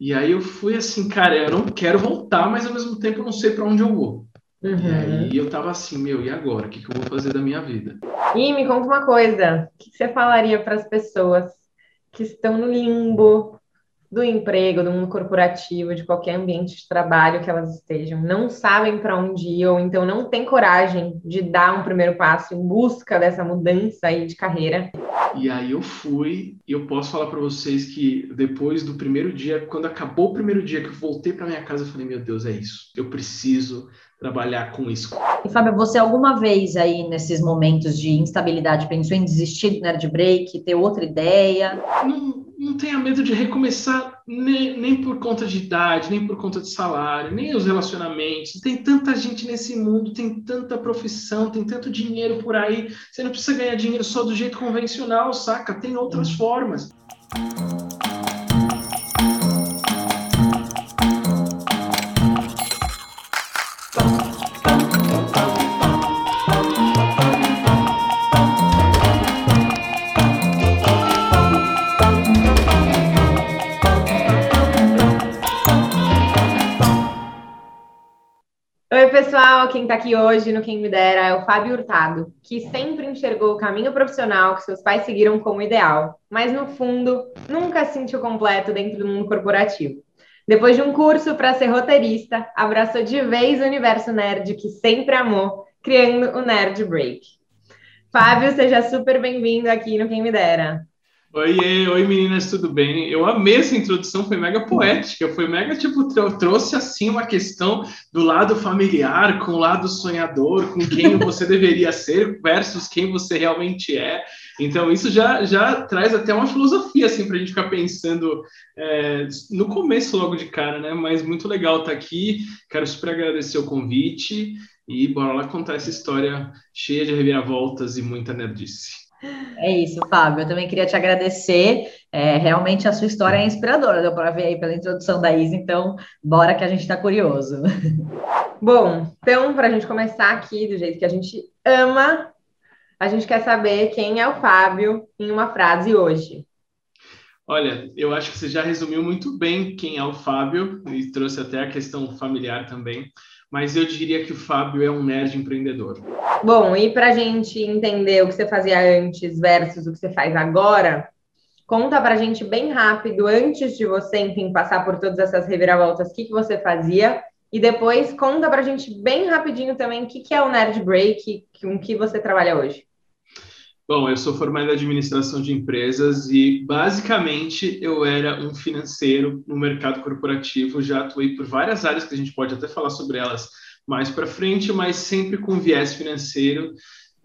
E aí eu fui assim, cara, eu não quero voltar, mas ao mesmo tempo eu não sei para onde eu vou. Uhum. E aí eu tava assim, meu, e agora? O que, que eu vou fazer da minha vida? E me conta uma coisa: o que você falaria para as pessoas que estão no limbo do emprego, do mundo corporativo, de qualquer ambiente de trabalho que elas estejam, não sabem para onde ir, ou então não têm coragem de dar um primeiro passo em busca dessa mudança aí de carreira. E aí eu fui, e eu posso falar para vocês que depois do primeiro dia, quando acabou o primeiro dia que eu voltei para minha casa, eu falei, meu Deus, é isso. Eu preciso trabalhar com isso. E Fábio, você alguma vez aí nesses momentos de instabilidade pensou em desistir do Nerd Break, ter outra ideia? Não, não tenha medo de recomeçar nem, nem por conta de idade, nem por conta de salário, nem os relacionamentos. Tem tanta gente nesse mundo, tem tanta profissão, tem tanto dinheiro por aí. Você não precisa ganhar dinheiro só do jeito convencional, saca? Tem outras formas. Pessoal, quem está aqui hoje no Quem Me Dera é o Fábio Hurtado, que sempre enxergou o caminho profissional que seus pais seguiram como ideal, mas no fundo nunca se sentiu completo dentro do mundo corporativo. Depois de um curso para ser roteirista, abraçou de vez o universo nerd que sempre amou, criando o Nerd Break. Fábio, seja super bem-vindo aqui no Quem Me Dera. Oi, oi meninas, tudo bem? Eu amei essa introdução, foi mega poética, foi mega, tipo, trouxe assim uma questão do lado familiar com o lado sonhador, com quem você deveria ser versus quem você realmente é. Então, isso já, já traz até uma filosofia, assim, para a gente ficar pensando é, no começo logo de cara, né? Mas muito legal estar tá aqui, quero super agradecer o convite e bora lá contar essa história cheia de reviravoltas e muita nerdice. É isso, Fábio. Eu também queria te agradecer. É, realmente a sua história é inspiradora, deu para ver aí pela introdução da Isa, então bora que a gente está curioso. Bom, então, para a gente começar aqui do jeito que a gente ama, a gente quer saber quem é o Fábio em uma frase hoje. Olha, eu acho que você já resumiu muito bem quem é o Fábio e trouxe até a questão familiar também mas eu diria que o Fábio é um nerd empreendedor. Bom, e para a gente entender o que você fazia antes versus o que você faz agora, conta para a gente bem rápido, antes de você, enfim, passar por todas essas reviravoltas, o que, que você fazia, e depois conta para a gente bem rapidinho também o que, que é o Nerd Break, com que você trabalha hoje. Bom, eu sou formado em administração de empresas e basicamente eu era um financeiro no mercado corporativo. Já atuei por várias áreas que a gente pode até falar sobre elas mais para frente, mas sempre com viés financeiro.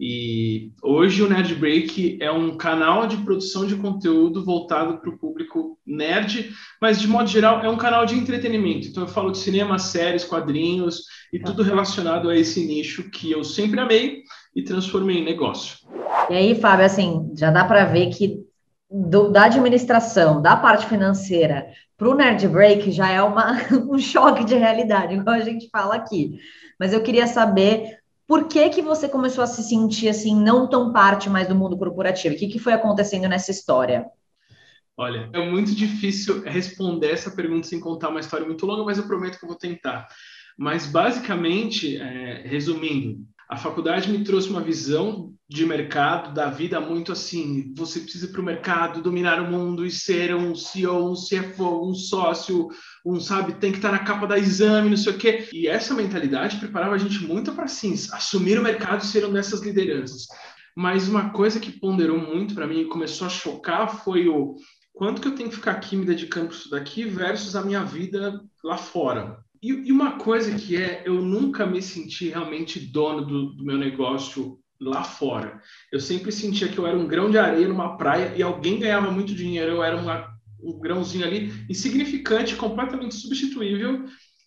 E hoje o Nerd Break é um canal de produção de conteúdo voltado para o público nerd, mas de modo geral é um canal de entretenimento. Então eu falo de cinema, séries, quadrinhos e tudo relacionado a esse nicho que eu sempre amei e transformei em negócio. E aí, Fábio, assim, já dá para ver que do, da administração, da parte financeira, para o Nerd Break já é uma, um choque de realidade, igual a gente fala aqui. Mas eu queria saber por que, que você começou a se sentir assim, não tão parte mais do mundo corporativo? O que, que foi acontecendo nessa história? Olha, é muito difícil responder essa pergunta sem contar uma história muito longa, mas eu prometo que eu vou tentar. Mas, basicamente, é, resumindo, a faculdade me trouxe uma visão de mercado, da vida muito assim, você precisa ir para o mercado, dominar o mundo e ser um CEO, um CFO, um sócio, um, sabe, tem que estar na capa da exame, não sei o quê. E essa mentalidade preparava a gente muito para, assim, assumir o mercado e ser uma dessas lideranças. Mas uma coisa que ponderou muito para mim e começou a chocar foi o quanto que eu tenho que ficar aqui me dedicando para isso daqui versus a minha vida lá fora. E, e, uma coisa que é, eu nunca me senti realmente dono do, do, meu negócio lá fora. Eu sempre sentia que eu era um grão de areia numa praia e alguém ganhava muito dinheiro, eu era uma, um grãozinho ali, insignificante, completamente substituível.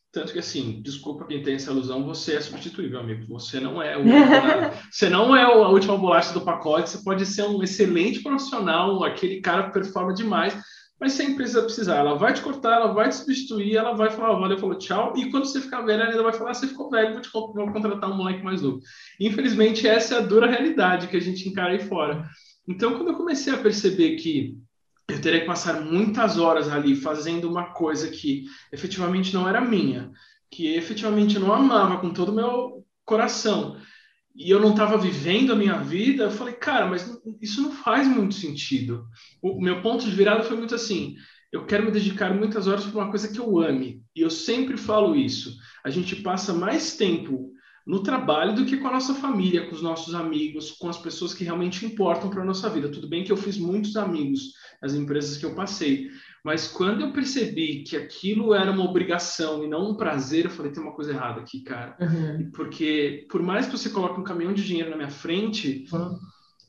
Tanto que, assim, desculpa quem tem essa ilusão, você é substituível, amigo. Você não é o, você não é a última bolacha do pacote. Você pode ser um excelente profissional, aquele cara que performa demais, mas sem precisar precisar. Ela vai te cortar, ela vai te substituir, ela vai falar, valeu, falou tchau. E quando você ficar velho, ela ainda vai falar, você ficou velho, vou, te, vou contratar um moleque mais novo. Infelizmente, essa é a dura realidade que a gente encara aí fora. Então, quando eu comecei a perceber que eu teria que passar muitas horas ali fazendo uma coisa que efetivamente não era minha, que efetivamente eu não amava com todo o meu coração, e eu não estava vivendo a minha vida, eu falei, cara, mas isso não faz muito sentido. O meu ponto de virada foi muito assim: eu quero me dedicar muitas horas para uma coisa que eu ame. E eu sempre falo isso. A gente passa mais tempo no trabalho do que com a nossa família, com os nossos amigos, com as pessoas que realmente importam para a nossa vida. Tudo bem que eu fiz muitos amigos nas empresas que eu passei, mas quando eu percebi que aquilo era uma obrigação e não um prazer, eu falei, tem uma coisa errada aqui, cara. Uhum. Porque por mais que você coloque um caminhão de dinheiro na minha frente, uhum.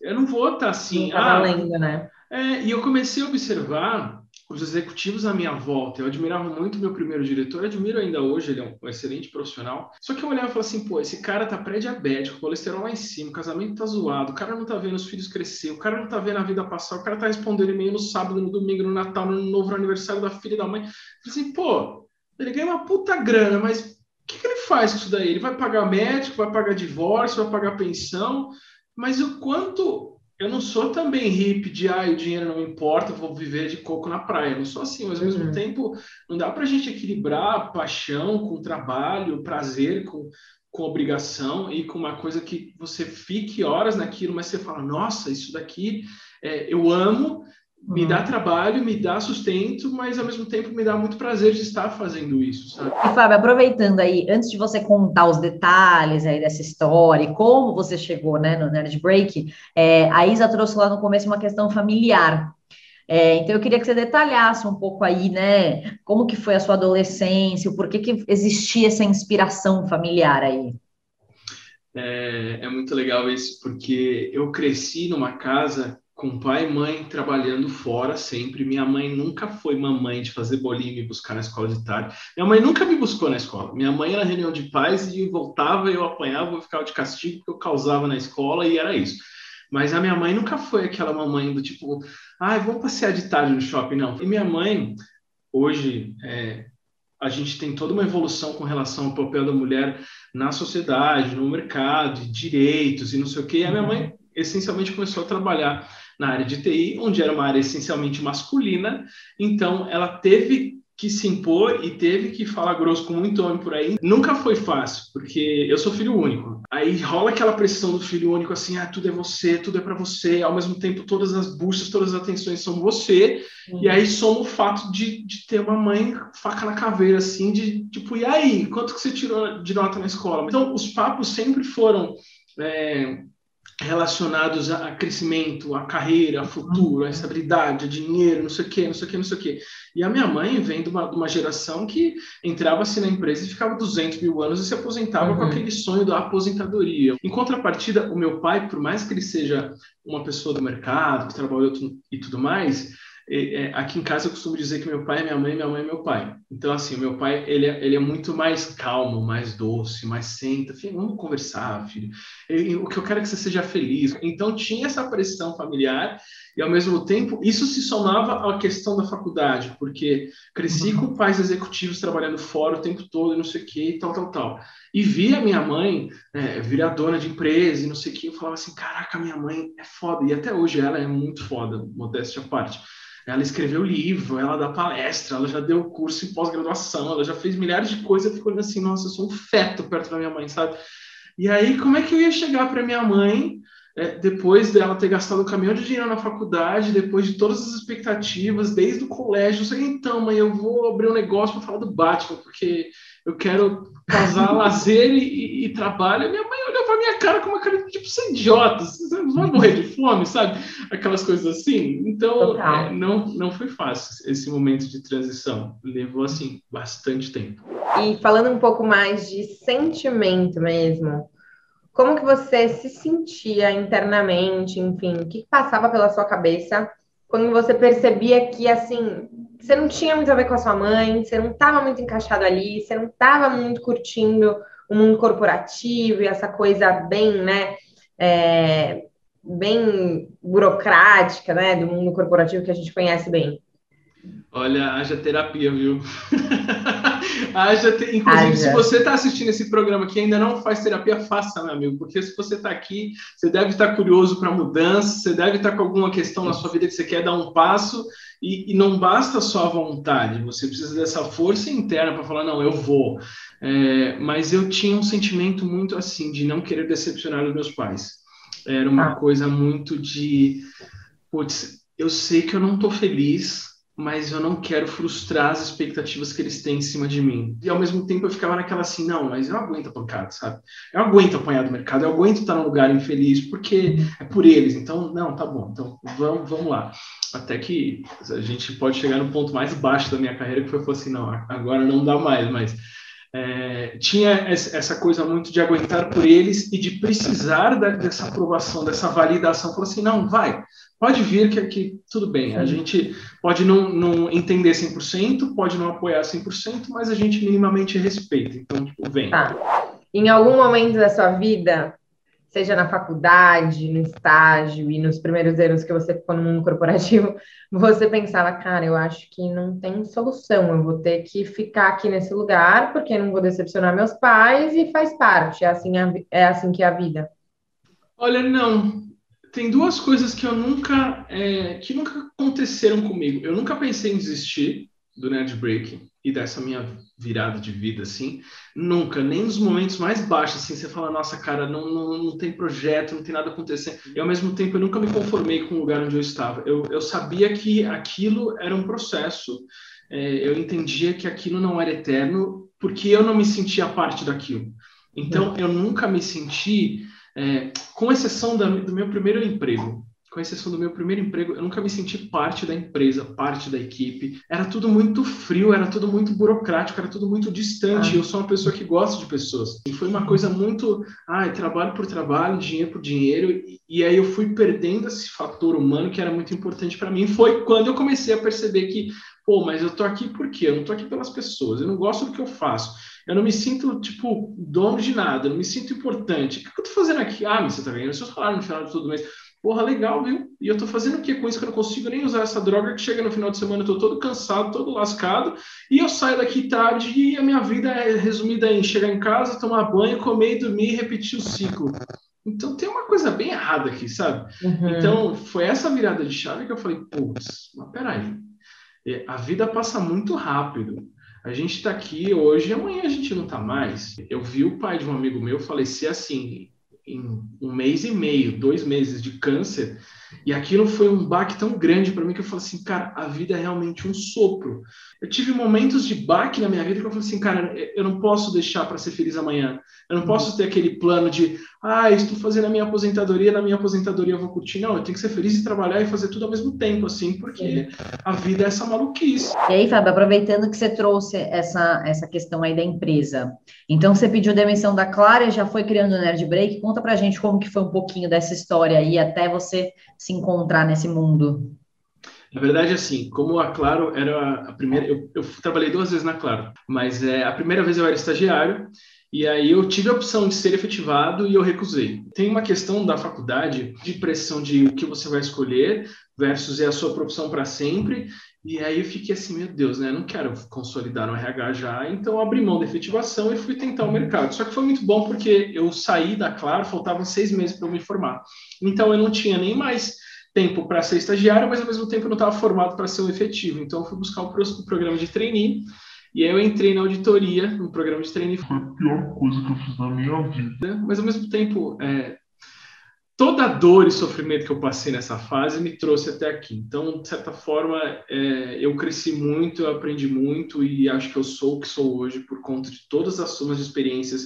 eu não vou estar tá assim. Não tá ah, valendo, né? É, e eu comecei a observar os executivos à minha volta. Eu admirava muito meu primeiro diretor, admiro ainda hoje, ele é um excelente profissional. Só que eu olhava e falava assim, pô, esse cara tá pré-diabético, colesterol lá em cima, o casamento tá zoado, o cara não tá vendo os filhos crescer, o cara não tá vendo a vida passar, o cara tá respondendo e-mail no sábado, no domingo, no Natal, no novo aniversário da filha e da mãe. Eu falei assim, pô, ele ganha uma puta grana, mas o que, que ele faz com isso daí? Ele vai pagar médico, vai pagar divórcio, vai pagar pensão, mas o quanto eu não sou também hippie de ah, o dinheiro não importa, vou viver de coco na praia. Eu não sou assim, mas ao mesmo uhum. tempo não dá para a gente equilibrar paixão com trabalho, prazer com, com obrigação e com uma coisa que você fique horas naquilo, mas você fala, nossa, isso daqui é, eu amo, me dá uhum. trabalho, me dá sustento, mas ao mesmo tempo me dá muito prazer de estar fazendo isso, sabe? E Fábio, aproveitando aí, antes de você contar os detalhes aí dessa história e como você chegou, né, no Nerd Break, é, a Isa trouxe lá no começo uma questão familiar. É, então eu queria que você detalhasse um pouco aí, né, como que foi a sua adolescência, o porquê que existia essa inspiração familiar aí. É, é muito legal isso, porque eu cresci numa casa com pai e mãe trabalhando fora sempre. Minha mãe nunca foi mamãe de fazer bolinho e me buscar na escola de tarde. Minha mãe nunca me buscou na escola. Minha mãe era reunião de pais e voltava, eu apanhava, eu ficava de castigo porque eu causava na escola e era isso. Mas a minha mãe nunca foi aquela mamãe do tipo, ai, ah, vamos passear de tarde no shopping, não. E minha mãe, hoje, é, a gente tem toda uma evolução com relação ao papel da mulher na sociedade, no mercado, direitos e não sei o quê. E a minha mãe essencialmente começou a trabalhar na área de TI, onde era uma área essencialmente masculina, então ela teve que se impor e teve que falar grosso com muito homem por aí. Nunca foi fácil, porque eu sou filho único. Aí rola aquela pressão do filho único, assim, ah, tudo é você, tudo é para você. Ao mesmo tempo, todas as buscas, todas as atenções são você. Uhum. E aí soma o fato de, de ter uma mãe faca na caveira, assim, de tipo, e aí, quanto que você tirou de nota na escola? Então, os papos sempre foram é, relacionados a, crescimento, a carreira, a futuro, a uhum. estabilidade, a dinheiro, não sei o quê, não sei o quê, não sei o quê. E a minha mãe vem de uma, de uma geração que entrava-se na empresa e ficava 200 mil anos e se aposentava uhum. com aquele sonho da aposentadoria. Em contrapartida, o meu pai, por mais que ele seja uma pessoa do mercado, que trabalhou e tudo mais, aqui em casa eu costumo dizer que meu pai é minha mãe, minha mãe é meu pai. Então, assim, meu pai, ele é, ele é muito mais calmo, mais doce, mais senta. Filho, vamos conversar, filho. o que eu quero é que você seja feliz. Então, tinha essa pressão familiar e, ao mesmo tempo, isso se somava à questão da faculdade, porque cresci com pais executivos trabalhando fora o tempo todo não sei o que tal, tal, tal. E via minha mãe é, virar dona de empresa e não sei o que, eu falava assim, caraca, minha mãe é foda. E até hoje ela é muito foda, modéstia à parte. Ela escreveu livro, ela dá palestra, ela já deu curso em pós-graduação, ela já fez milhares de coisas. Eu fico olhando assim, nossa, eu sou um feto perto da minha mãe, sabe? E aí, como é que eu ia chegar para minha mãe, é, depois dela ter gastado um caminhão de dinheiro na faculdade, depois de todas as expectativas, desde o colégio? Eu sei, então, mãe, eu vou abrir um negócio para falar do Batman, porque eu quero casar lazer e, e, trabalho. Minha mãe olhou pra minha cara com uma cara de tipo, você é idiota, você vai morrer de fome, sabe? Aquelas coisas assim. Então, é, não, não foi fácil esse momento de transição. Levou, assim, bastante tempo. E falando um pouco mais de sentimento mesmo, como que você se sentia internamente, enfim, o que passava pela sua cabeça quando você percebia que, assim, você não tinha muito a ver com a sua mãe, você não estava muito encaixado ali, você não estava muito curtindo o mundo corporativo e essa coisa bem, né, é, bem burocrática, né, do mundo corporativo que a gente conhece bem. Olha, haja terapia, viu? haja te... Inclusive, haja. se você está assistindo esse programa que ainda não faz terapia, faça, meu amigo, porque se você está aqui, você deve estar tá curioso para mudança, você deve estar tá com alguma questão na sua vida que você quer dar um passo E, e, não basta só a vontade, você precisa dessa força interna para falar, não, eu vou. É, mas eu tinha um sentimento muito assim, de não querer decepcionar os meus pais. Era uma ah. coisa muito de, putz, eu sei que eu não estou feliz, mas eu não quero frustrar as expectativas que eles têm em cima de mim. E ao mesmo tempo eu ficava naquela assim, não, mas eu aguento a pancada, sabe? Eu aguento apanhar do mercado, eu aguento estar num lugar infeliz, porque é por eles. Então, não, tá bom, então vamos, vamos lá. Até que a gente pode chegar no ponto mais baixo da minha carreira, que foi assim, não, agora não dá mais, mas é, tinha essa coisa muito de aguentar por eles e de precisar da, dessa aprovação, dessa validação. Falou assim, não, vai, pode vir que aqui tudo bem. A gente pode não, não entender 100%, pode não apoiar 100%, mas a gente minimamente respeita. Então, tipo, vem. Tá. Em algum momento da sua vida, seja na faculdade, no estágio e nos primeiros anos que você ficou no mundo corporativo, você pensava, cara, eu acho que não tem solução, eu vou ter que ficar aqui nesse lugar porque não vou decepcionar meus pais e faz parte, é assim, é assim que é a vida. Olha, não. Tem duas coisas que eu nunca, é, que nunca aconteceram comigo. Eu nunca pensei em desistir do Nerd Break e dessa minha virada de vida, assim, nunca, nem nos momentos mais baixos, assim, você fala, nossa, cara, não, não, não tem projeto, não tem nada acontecendo. E ao mesmo tempo eu nunca me conformei com o lugar onde eu estava. Eu, eu sabia que aquilo era um processo, é, eu entendia que aquilo não era eterno, porque eu não me sentia parte daquilo. Então, eu nunca me senti, é, com exceção da, do meu primeiro emprego, com exceção do meu primeiro emprego, eu nunca me senti parte da empresa, parte da equipe. Era tudo muito frio, era tudo muito burocrático, era tudo muito distante. Ah. Eu sou uma pessoa que gosta de pessoas. E foi uma coisa muito, ah, trabalho por trabalho, dinheiro por dinheiro. E, aí eu fui perdendo esse fator humano que era muito importante para mim. Foi quando eu comecei a perceber que, pô, mas eu tô aqui por quê? Eu não tô aqui pelas pessoas. Eu não gosto do que eu faço. Eu não me sinto, tipo, dono de nada, eu não me sinto importante. O que eu tô fazendo aqui? Ah, mas você tá ganhando seu salário no final de todo mês. Porra, legal, viu? E eu tô fazendo o que com isso que eu não consigo nem usar essa droga que chega no final de semana, eu tô todo cansado, todo lascado, e eu saio daqui tarde e a minha vida é resumida em chegar em casa, tomar banho, comer e dormir e repetir o ciclo. Então tem uma coisa bem errada aqui, sabe? Uhum. Então foi essa virada de chave que eu falei, putz, mas peraí, é, a vida passa muito rápido. A gente está aqui hoje amanhã a gente não está mais. Eu vi o pai de um amigo meu falecer assim, em um mês e meio, dois meses de câncer, e aquilo foi um baque tão grande para mim que eu falei assim, cara, a vida é realmente um sopro. Eu tive momentos de baque na minha vida que eu falei assim, cara, eu não posso deixar para ser feliz amanhã. Eu não posso ter aquele plano de, ah, estou fazendo a minha aposentadoria, na minha aposentadoria eu vou curtir. Não, eu tenho que ser feliz e trabalhar e fazer tudo ao mesmo tempo, assim, porque a vida é essa maluquice. E aí, Fábio, aproveitando que você trouxe essa, essa questão aí da empresa, então você pediu demissão da Clara e já foi criando o Nerd Break. Conta pra gente como que foi um pouquinho dessa história aí até você se encontrar nesse mundo. Na verdade, assim, como a Claro era a primeira, eu, eu trabalhei duas vezes na Claro, mas é, a primeira vez eu era estagiário e aí eu tive a opção de ser efetivado e eu recusei. Tem uma questão da faculdade de pressão de o que você vai escolher versus é a sua profissão para sempre. E aí eu fiquei assim, meu Deus, né? Não quero consolidar no RH já, então abri mão da efetivação e fui tentar o mercado. Só que foi muito bom porque eu saí da Claro, faltavam seis meses para eu me formar. Então eu não tinha nem mais tempo para ser estagiário, mas ao mesmo tempo eu não estava formado para ser um efetivo. Então eu fui buscar o programa de trainee e aí eu entrei na auditoria, no programa de trainee. Foi a pior coisa que eu fiz na minha vida. Mas ao mesmo tempo, é, toda a dor e sofrimento que eu passei nessa fase me trouxe até aqui. Então, de certa forma, é, eu cresci muito, eu aprendi muito e acho que eu sou o que sou hoje por conta de todas as sumas de experiências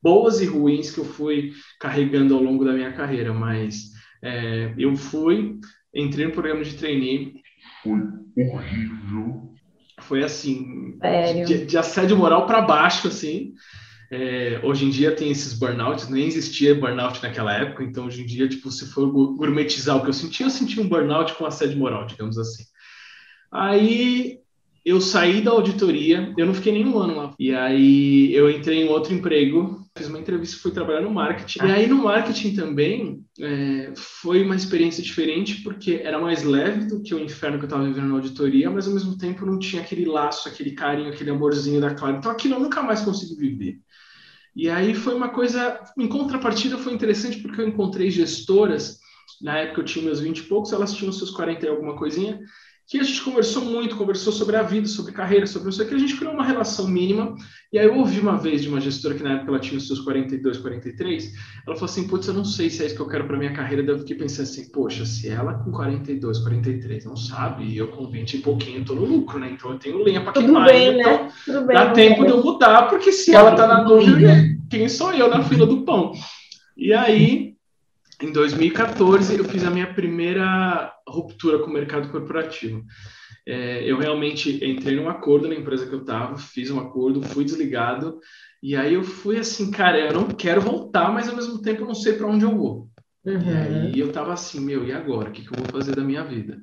boas e ruins que eu fui carregando ao longo da minha carreira. Mas é, eu fui, entrei no programa de trainee. Foi horrível foi assim, de, de, assédio moral para baixo, assim. É, hoje em dia tem esses burnouts, nem existia burnout naquela época, então hoje em dia, tipo, se for gourmetizar o que eu senti, eu senti um burnout com assédio moral, digamos assim. Aí eu saí da auditoria, eu não fiquei nenhum ano lá. E aí eu entrei em outro emprego, fiz uma entrevista, fui trabalhar no marketing. E aí no marketing também é, foi uma experiência diferente, porque era mais leve do que o inferno que eu estava vivendo na auditoria, mas ao mesmo tempo não tinha aquele laço, aquele carinho, aquele amorzinho da Clara. Então aquilo eu nunca mais consegui viver. E aí foi uma coisa, em contrapartida foi interessante porque eu encontrei gestoras, na época eu tinha meus 20 e poucos, elas tinham seus 40 e alguma coisinha, que a gente conversou muito, conversou sobre a vida, sobre carreira, sobre isso aqui, a gente criou uma relação mínima, e aí eu ouvi uma vez de uma gestora que na época ela tinha os seus 42, 43, ela falou assim, putz, eu não sei se é isso que eu quero para minha carreira, daí eu fiquei pensando assim, poxa, se ela com 42, 43 não sabe, e eu com 20 e pouquinho tô no lucro, né, então eu tenho lenha para queimar, bem, então né? Tudo bem, dá tempo de eu mudar, porque se ela tá na dúvida, quem sou eu na fila do pão? E aí, em 2014, eu fiz a minha primeira ruptura com o mercado corporativo. É, eu realmente entrei num acordo na empresa que eu estava, fiz um acordo, fui desligado, e aí eu fui assim, cara, eu não quero voltar, mas ao mesmo tempo eu não sei para onde eu vou. Uhum. E aí eu tava assim, meu, e agora? O que, que eu vou fazer da minha vida?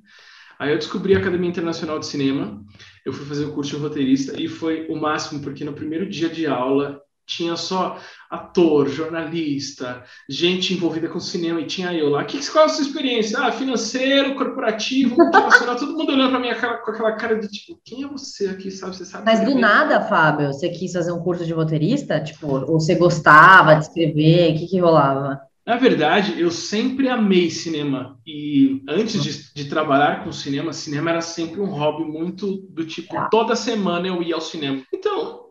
Aí eu descobri a Academia Internacional de Cinema, eu fui fazer o curso de roteirista e foi o máximo, porque no primeiro dia de aula tinha só ator, jornalista, gente envolvida com cinema, e tinha eu lá. Que, qual é a sua experiência? Ah, financeiro, corporativo, multinacional, todo mundo olhando para mim com aquela cara de tipo, quem é você aqui, sabe? Você sabe Mas do nada, Fábio, você quis fazer um curso de roteirista? Tipo, ou você gostava de escrever? O que, que rolava? Na verdade, eu sempre amei cinema. E antes de, de, trabalhar com cinema, cinema era sempre um hobby muito do tipo, toda semana eu ia ao cinema. Então,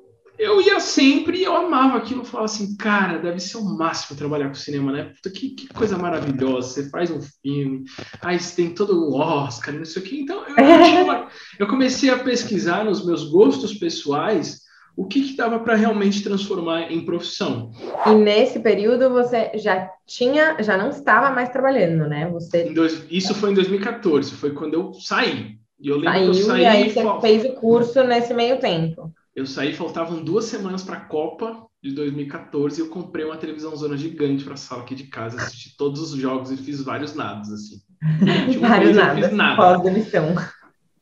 eu ia sempre eu amava aquilo. Eu falava assim, cara, deve ser o máximo trabalhar com cinema, né? Puta, que, que coisa maravilhosa. Você faz um filme, aí você tem todo o Oscar, não sei o quê. Então, eu, uma... eu comecei a pesquisar nos meus gostos pessoais o que, que dava para realmente transformar em profissão. E nesse período você já tinha, já não estava mais trabalhando, né? Você... Dois... Isso foi em 2014, foi quando eu saí. E eu lembro Saiu, que eu saí. E aí você fez o curso nesse meio tempo. Eu saí, faltavam duas semanas para a Copa de 2014 e eu comprei uma televisão zona gigante para a sala aqui de casa, assisti todos os jogos e fiz vários nados, assim. vários nados, nada.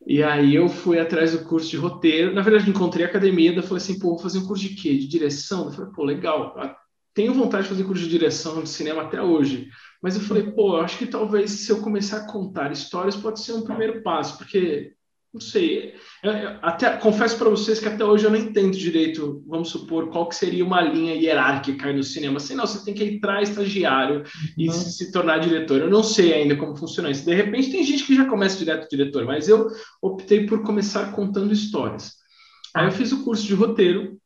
E aí eu fui atrás do curso de roteiro. Na verdade, encontrei a academia, daí falei assim, pô, vou fazer um curso de quê? De direção? Eu falei, pô, legal. Ah, tenho vontade de fazer curso de direção de cinema até hoje. Mas eu falei, pô, acho que talvez se eu começar a contar histórias pode ser um primeiro passo, porque não sei. Eu, eu, até confesso para vocês que até hoje eu não entendo direito, vamos supor, qual que seria uma linha hierárquica aí no cinema. Assim, não, você tem que entrar estagiário e uhum. se, se, tornar diretor. Eu não sei ainda como funciona isso. De repente tem gente que já começa direto diretor, mas eu optei por começar contando histórias. Aí eu fiz o curso de roteiro,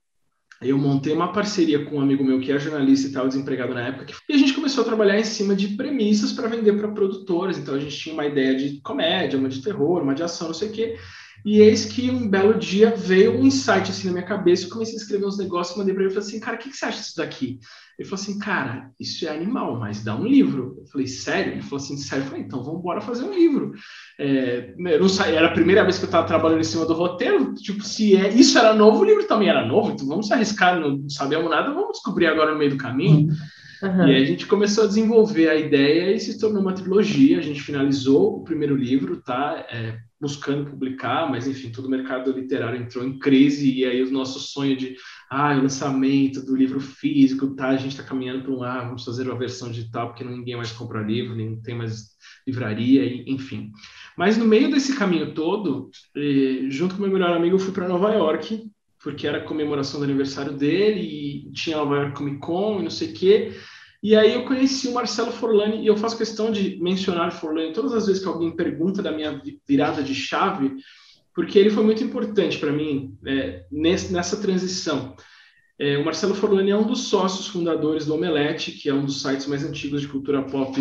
eu montei uma parceria com um amigo meu que é jornalista e estava desempregado na época, e a gente começou a trabalhar em cima de premissas para vender para produtoras. Então a gente tinha uma ideia de comédia, uma de terror, uma de ação, não sei o quê. E eis que um belo dia veio um insight assim na minha cabeça, eu comecei a escrever uns negócios, mandei para ele e falei assim, cara, o que, que você acha disso daqui? Ele falou assim, cara, isso é animal, mas dá um livro. Eu falei, sério? Ele falou assim, sério? Eu falei, então vamos embora fazer um livro. É, não sei, era a primeira vez que eu estava trabalhando em cima do roteiro, tipo, se é, isso era novo, o livro também era novo, então vamos se arriscar, não sabemos nada, vamos descobrir agora no meio do caminho. Uhum. E aí a gente começou a desenvolver a ideia e se tornou uma trilogia. A gente finalizou o primeiro livro, tá? É, buscando publicar, mas enfim, todo o mercado literário entrou em crise e aí o nosso sonho de ah, lançamento do livro físico, tá? A gente está caminhando para um ah, vamos fazer uma versão digital porque ninguém mais compra livro, nem tem mais livraria, e, enfim. Mas no meio desse caminho todo, eh, junto com meu melhor amigo, eu fui para Nova York porque era comemoração do aniversário dele e tinha Nova York Comic Con e não sei o quê. E aí eu conheci o Marcelo Forlani, e eu faço questão de mencionar Forlani todas as vezes que alguém pergunta da minha virada de chave, porque ele foi muito importante para mim é, nessa transição. É, o Marcelo Forlani é um dos sócios fundadores do Omelete, que é um dos sites mais antigos de cultura pop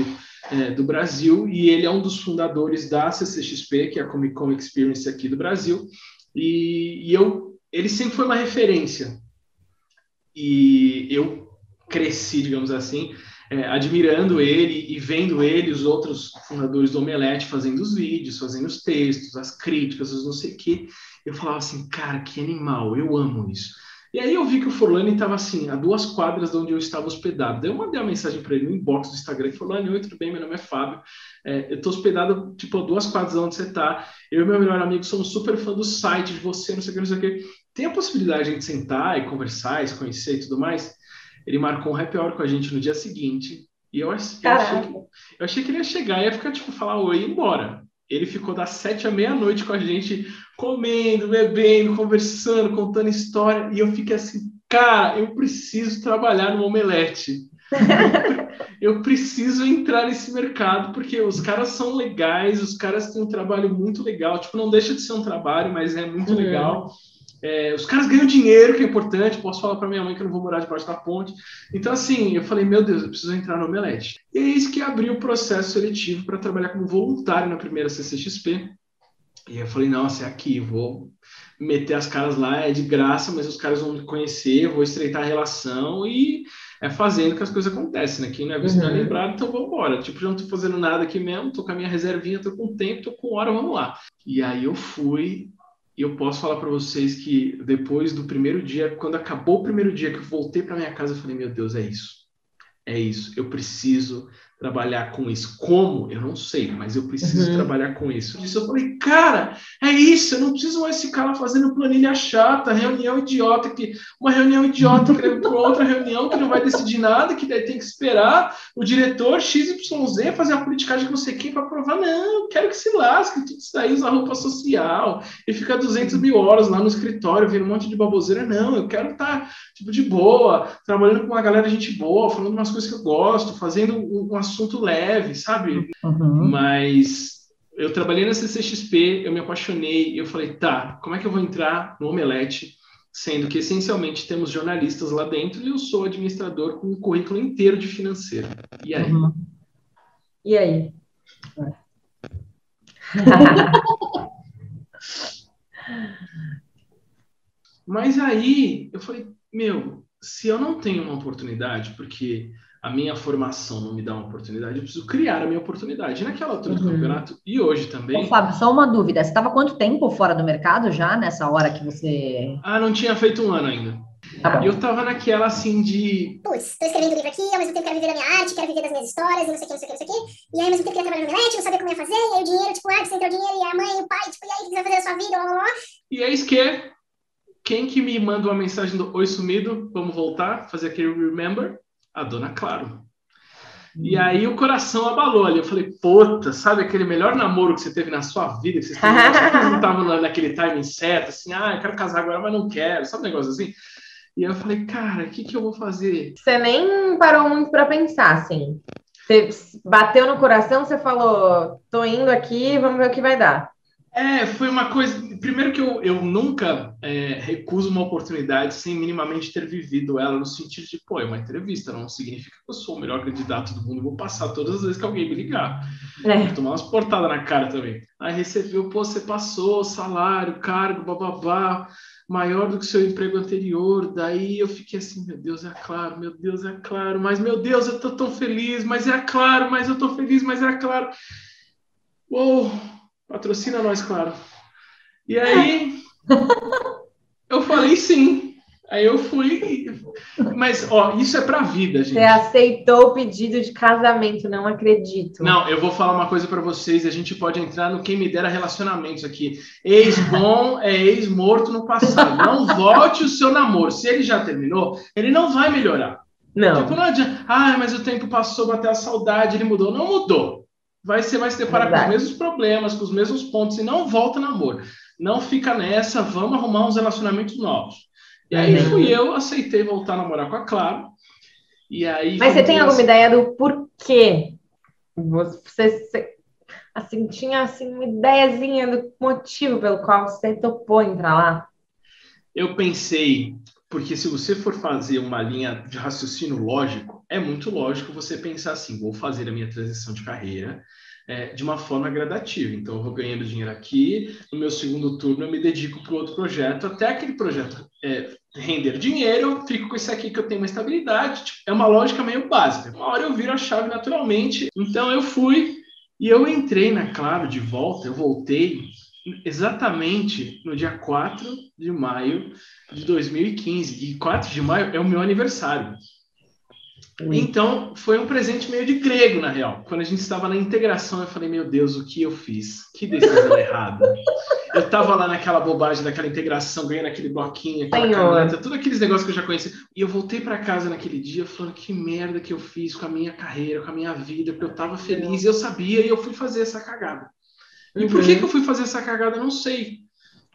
é, do Brasil, e ele é um dos fundadores da CCXP, que é a Comic Con Experience aqui do Brasil, e, e eu, ele sempre foi uma referência. E eu cresci, digamos assim, é, admirando ele e vendo ele, os outros fundadores do Omelete, fazendo os vídeos, fazendo os textos, as críticas, os não sei o quê. Eu falava assim, cara, que animal, eu amo isso. E aí eu vi que o Forlani estava assim, a duas quadras de onde eu estava hospedado. Daí eu mandei uma mensagem para ele no inbox do Instagram, falou, oi, tudo bem, meu nome é Fábio. É, eu estou hospedado, tipo, a duas quadras de onde você está. Eu e meu melhor amigo somos super fã do site, de você, não sei o que, não sei o que. Tem a possibilidade de a gente sentar e conversar, e se conhecer e tudo mais? Ele marcou um happy hour com a gente no dia seguinte. E eu, eu, achei, que, eu achei que ele ia chegar e ia ficar, tipo, falar oi e ir embora. Ele ficou das sete à meia-noite com a gente, comendo, bebendo, conversando, contando história. E eu fiquei assim, cara, eu preciso trabalhar no Omelete. eu preciso entrar nesse mercado, porque os caras são legais, os caras têm um trabalho muito legal. Tipo, não deixa de ser um trabalho, mas é muito uhum. legal. É, os caras ganham dinheiro, que é importante. Posso falar para minha mãe que eu não vou morar debaixo da ponte. Então, assim, eu falei, meu Deus, eu preciso entrar no Omelete. E é isso que abriu o processo seletivo para trabalhar como voluntário na primeira CCXP. E eu falei, nossa, é aqui, vou meter as caras lá, é de graça, mas os caras vão me conhecer, vou estreitar a relação e é fazendo que as coisas acontecem, né? Quem não é visto uhum. não é uhum. lembrado, então vamos embora. Tipo, já não tô fazendo nada aqui mesmo, tô com a minha reservinha, tô com tempo, tô com hora, vamos lá. E aí eu fui, e eu posso falar para vocês que depois do primeiro dia, quando acabou o primeiro dia que eu voltei para minha casa, eu falei, meu Deus, é isso. É isso, eu preciso trabalhar com isso. Como? Eu não sei, mas eu preciso uhum. trabalhar com isso. Isso eu falei, cara, é isso, eu não preciso mais ficar lá fazendo planilha chata, reunião idiota, que uma reunião idiota que para outra reunião que não vai decidir nada, que daí tem que esperar o diretor XYZ fazer a politicagem que você quer para provar. Não, quero que se lasque, tudo isso aí, usar roupa social e ficar 200 mil horas lá no escritório, vendo um monte de baboseira. Não, eu quero estar, tá, tipo, de boa, trabalhando com uma galera gente boa, falando umas coisas que eu gosto, fazendo um, um assunto leve, sabe? Uhum. Mas eu trabalhei na CCXP, eu me apaixonei, eu falei, tá, como é que eu vou entrar no Omelete? Sendo que essencialmente temos jornalistas lá dentro e eu sou administrador com um currículo inteiro de financeiro. E aí? Uhum. E aí? Mas aí eu falei, meu, se eu não tenho uma oportunidade, porque a minha formação não me dá uma oportunidade, eu preciso criar a minha oportunidade. E naquela altura uhum. do campeonato, e hoje também. Ô, Fábio, só uma dúvida: você estava quanto tempo fora do mercado já nessa hora que você. Ah, não tinha feito um ano ainda. Tá e eu tava naquela assim de. Putz, tô escrevendo livro aqui, ao mesmo tempo quero viver da minha arte, quero viver das minhas histórias, e não sei o que, não sei o que, não sei o que. E aí, ao mesmo tempo, queria trabalhar no Melete, não sabia como ia fazer, e aí o dinheiro, tipo, ah, precisa entrar o dinheiro, e a mãe, e o pai, tipo, e aí, o que você vai fazer da sua vida, blá blá blá. E eis que. Quem que me manda uma mensagem do Oi Sumido? Vamos voltar, fazer aquele remember? A dona Claro. E aí o coração abalou ali. Eu falei, puta, sabe aquele melhor namoro que você teve na sua vida? Que vocês não estavam naquele timing certo, assim, ah, eu quero casar agora, mas não quero, sabe um negócio assim? E eu falei, cara, o que, que eu vou fazer? Você nem parou muito para pensar, assim. Você bateu no coração, você falou, tô indo aqui, vamos ver o que vai dar. É, foi uma coisa. Primeiro que eu, eu nunca é, recuso uma oportunidade sem minimamente ter vivido ela, no sentido de, pô, é uma entrevista, não significa que eu sou o melhor candidato do mundo, eu vou passar todas as vezes que alguém me ligar. É. Vou tomar umas portadas na cara também. Aí recebeu, pô, você passou, salário, cargo, bababá, maior do que seu emprego anterior. Daí eu fiquei assim, meu Deus, é claro, meu Deus, é claro, mas meu Deus, eu tô tão feliz, mas é claro, mas eu tô feliz, mas é claro. Uou! Patrocina nós, claro. E aí eu falei sim. Aí eu fui, mas ó, isso é para vida, gente. Você aceitou o pedido de casamento, não acredito. Não, eu vou falar uma coisa para vocês, a gente pode entrar no quem me dera relacionamentos aqui. Ex bom é ex morto no passado. Não volte o seu namoro. Se ele já terminou, ele não vai melhorar. Não. Tipo, não adianta. Ah, mas o tempo passou, bateu a saudade, ele mudou. Não mudou vai, você vai se deparar Verdade. com os mesmos problemas, com os mesmos pontos, e não volta namoro. Não fica nessa, vamos arrumar uns relacionamentos novos. E aí uhum. fui eu, aceitei voltar a namorar com a Clara. E aí. Mas você tem alguma assim, ideia do porquê? Você, você, assim, tinha assim, uma ideiazinha do motivo pelo qual você topou entrar lá? Eu pensei, porque se você for fazer uma linha de raciocínio lógico, é muito lógico você pensar assim: vou fazer a minha transição de carreira é, de uma forma gradativa. Então, eu vou ganhando dinheiro aqui, no meu segundo turno eu me dedico para outro projeto, até aquele projeto é, render dinheiro, eu fico com esse aqui que eu tenho uma estabilidade. Tipo, é uma lógica meio básica. Uma hora eu viro a chave naturalmente. Então, eu fui e eu entrei na Claro de volta, eu voltei exatamente no dia 4 de maio de 2015. E 4 de maio é o meu aniversário. Então, foi um presente meio de grego, na real. Quando a gente estava na integração, eu falei, meu Deus, o que eu fiz? Que decisão errada. Eu estava lá naquela bobagem daquela integração, ganhando aquele bloquinho, aquela caneta, tudo aqueles negócios que eu já conhecia. E eu voltei para casa naquele dia falando, que merda que eu fiz com a minha carreira, com a minha vida, porque eu estava feliz, e eu sabia, e eu fui fazer essa cagada. E por que, uhum. que eu fui fazer essa cagada? Eu não sei.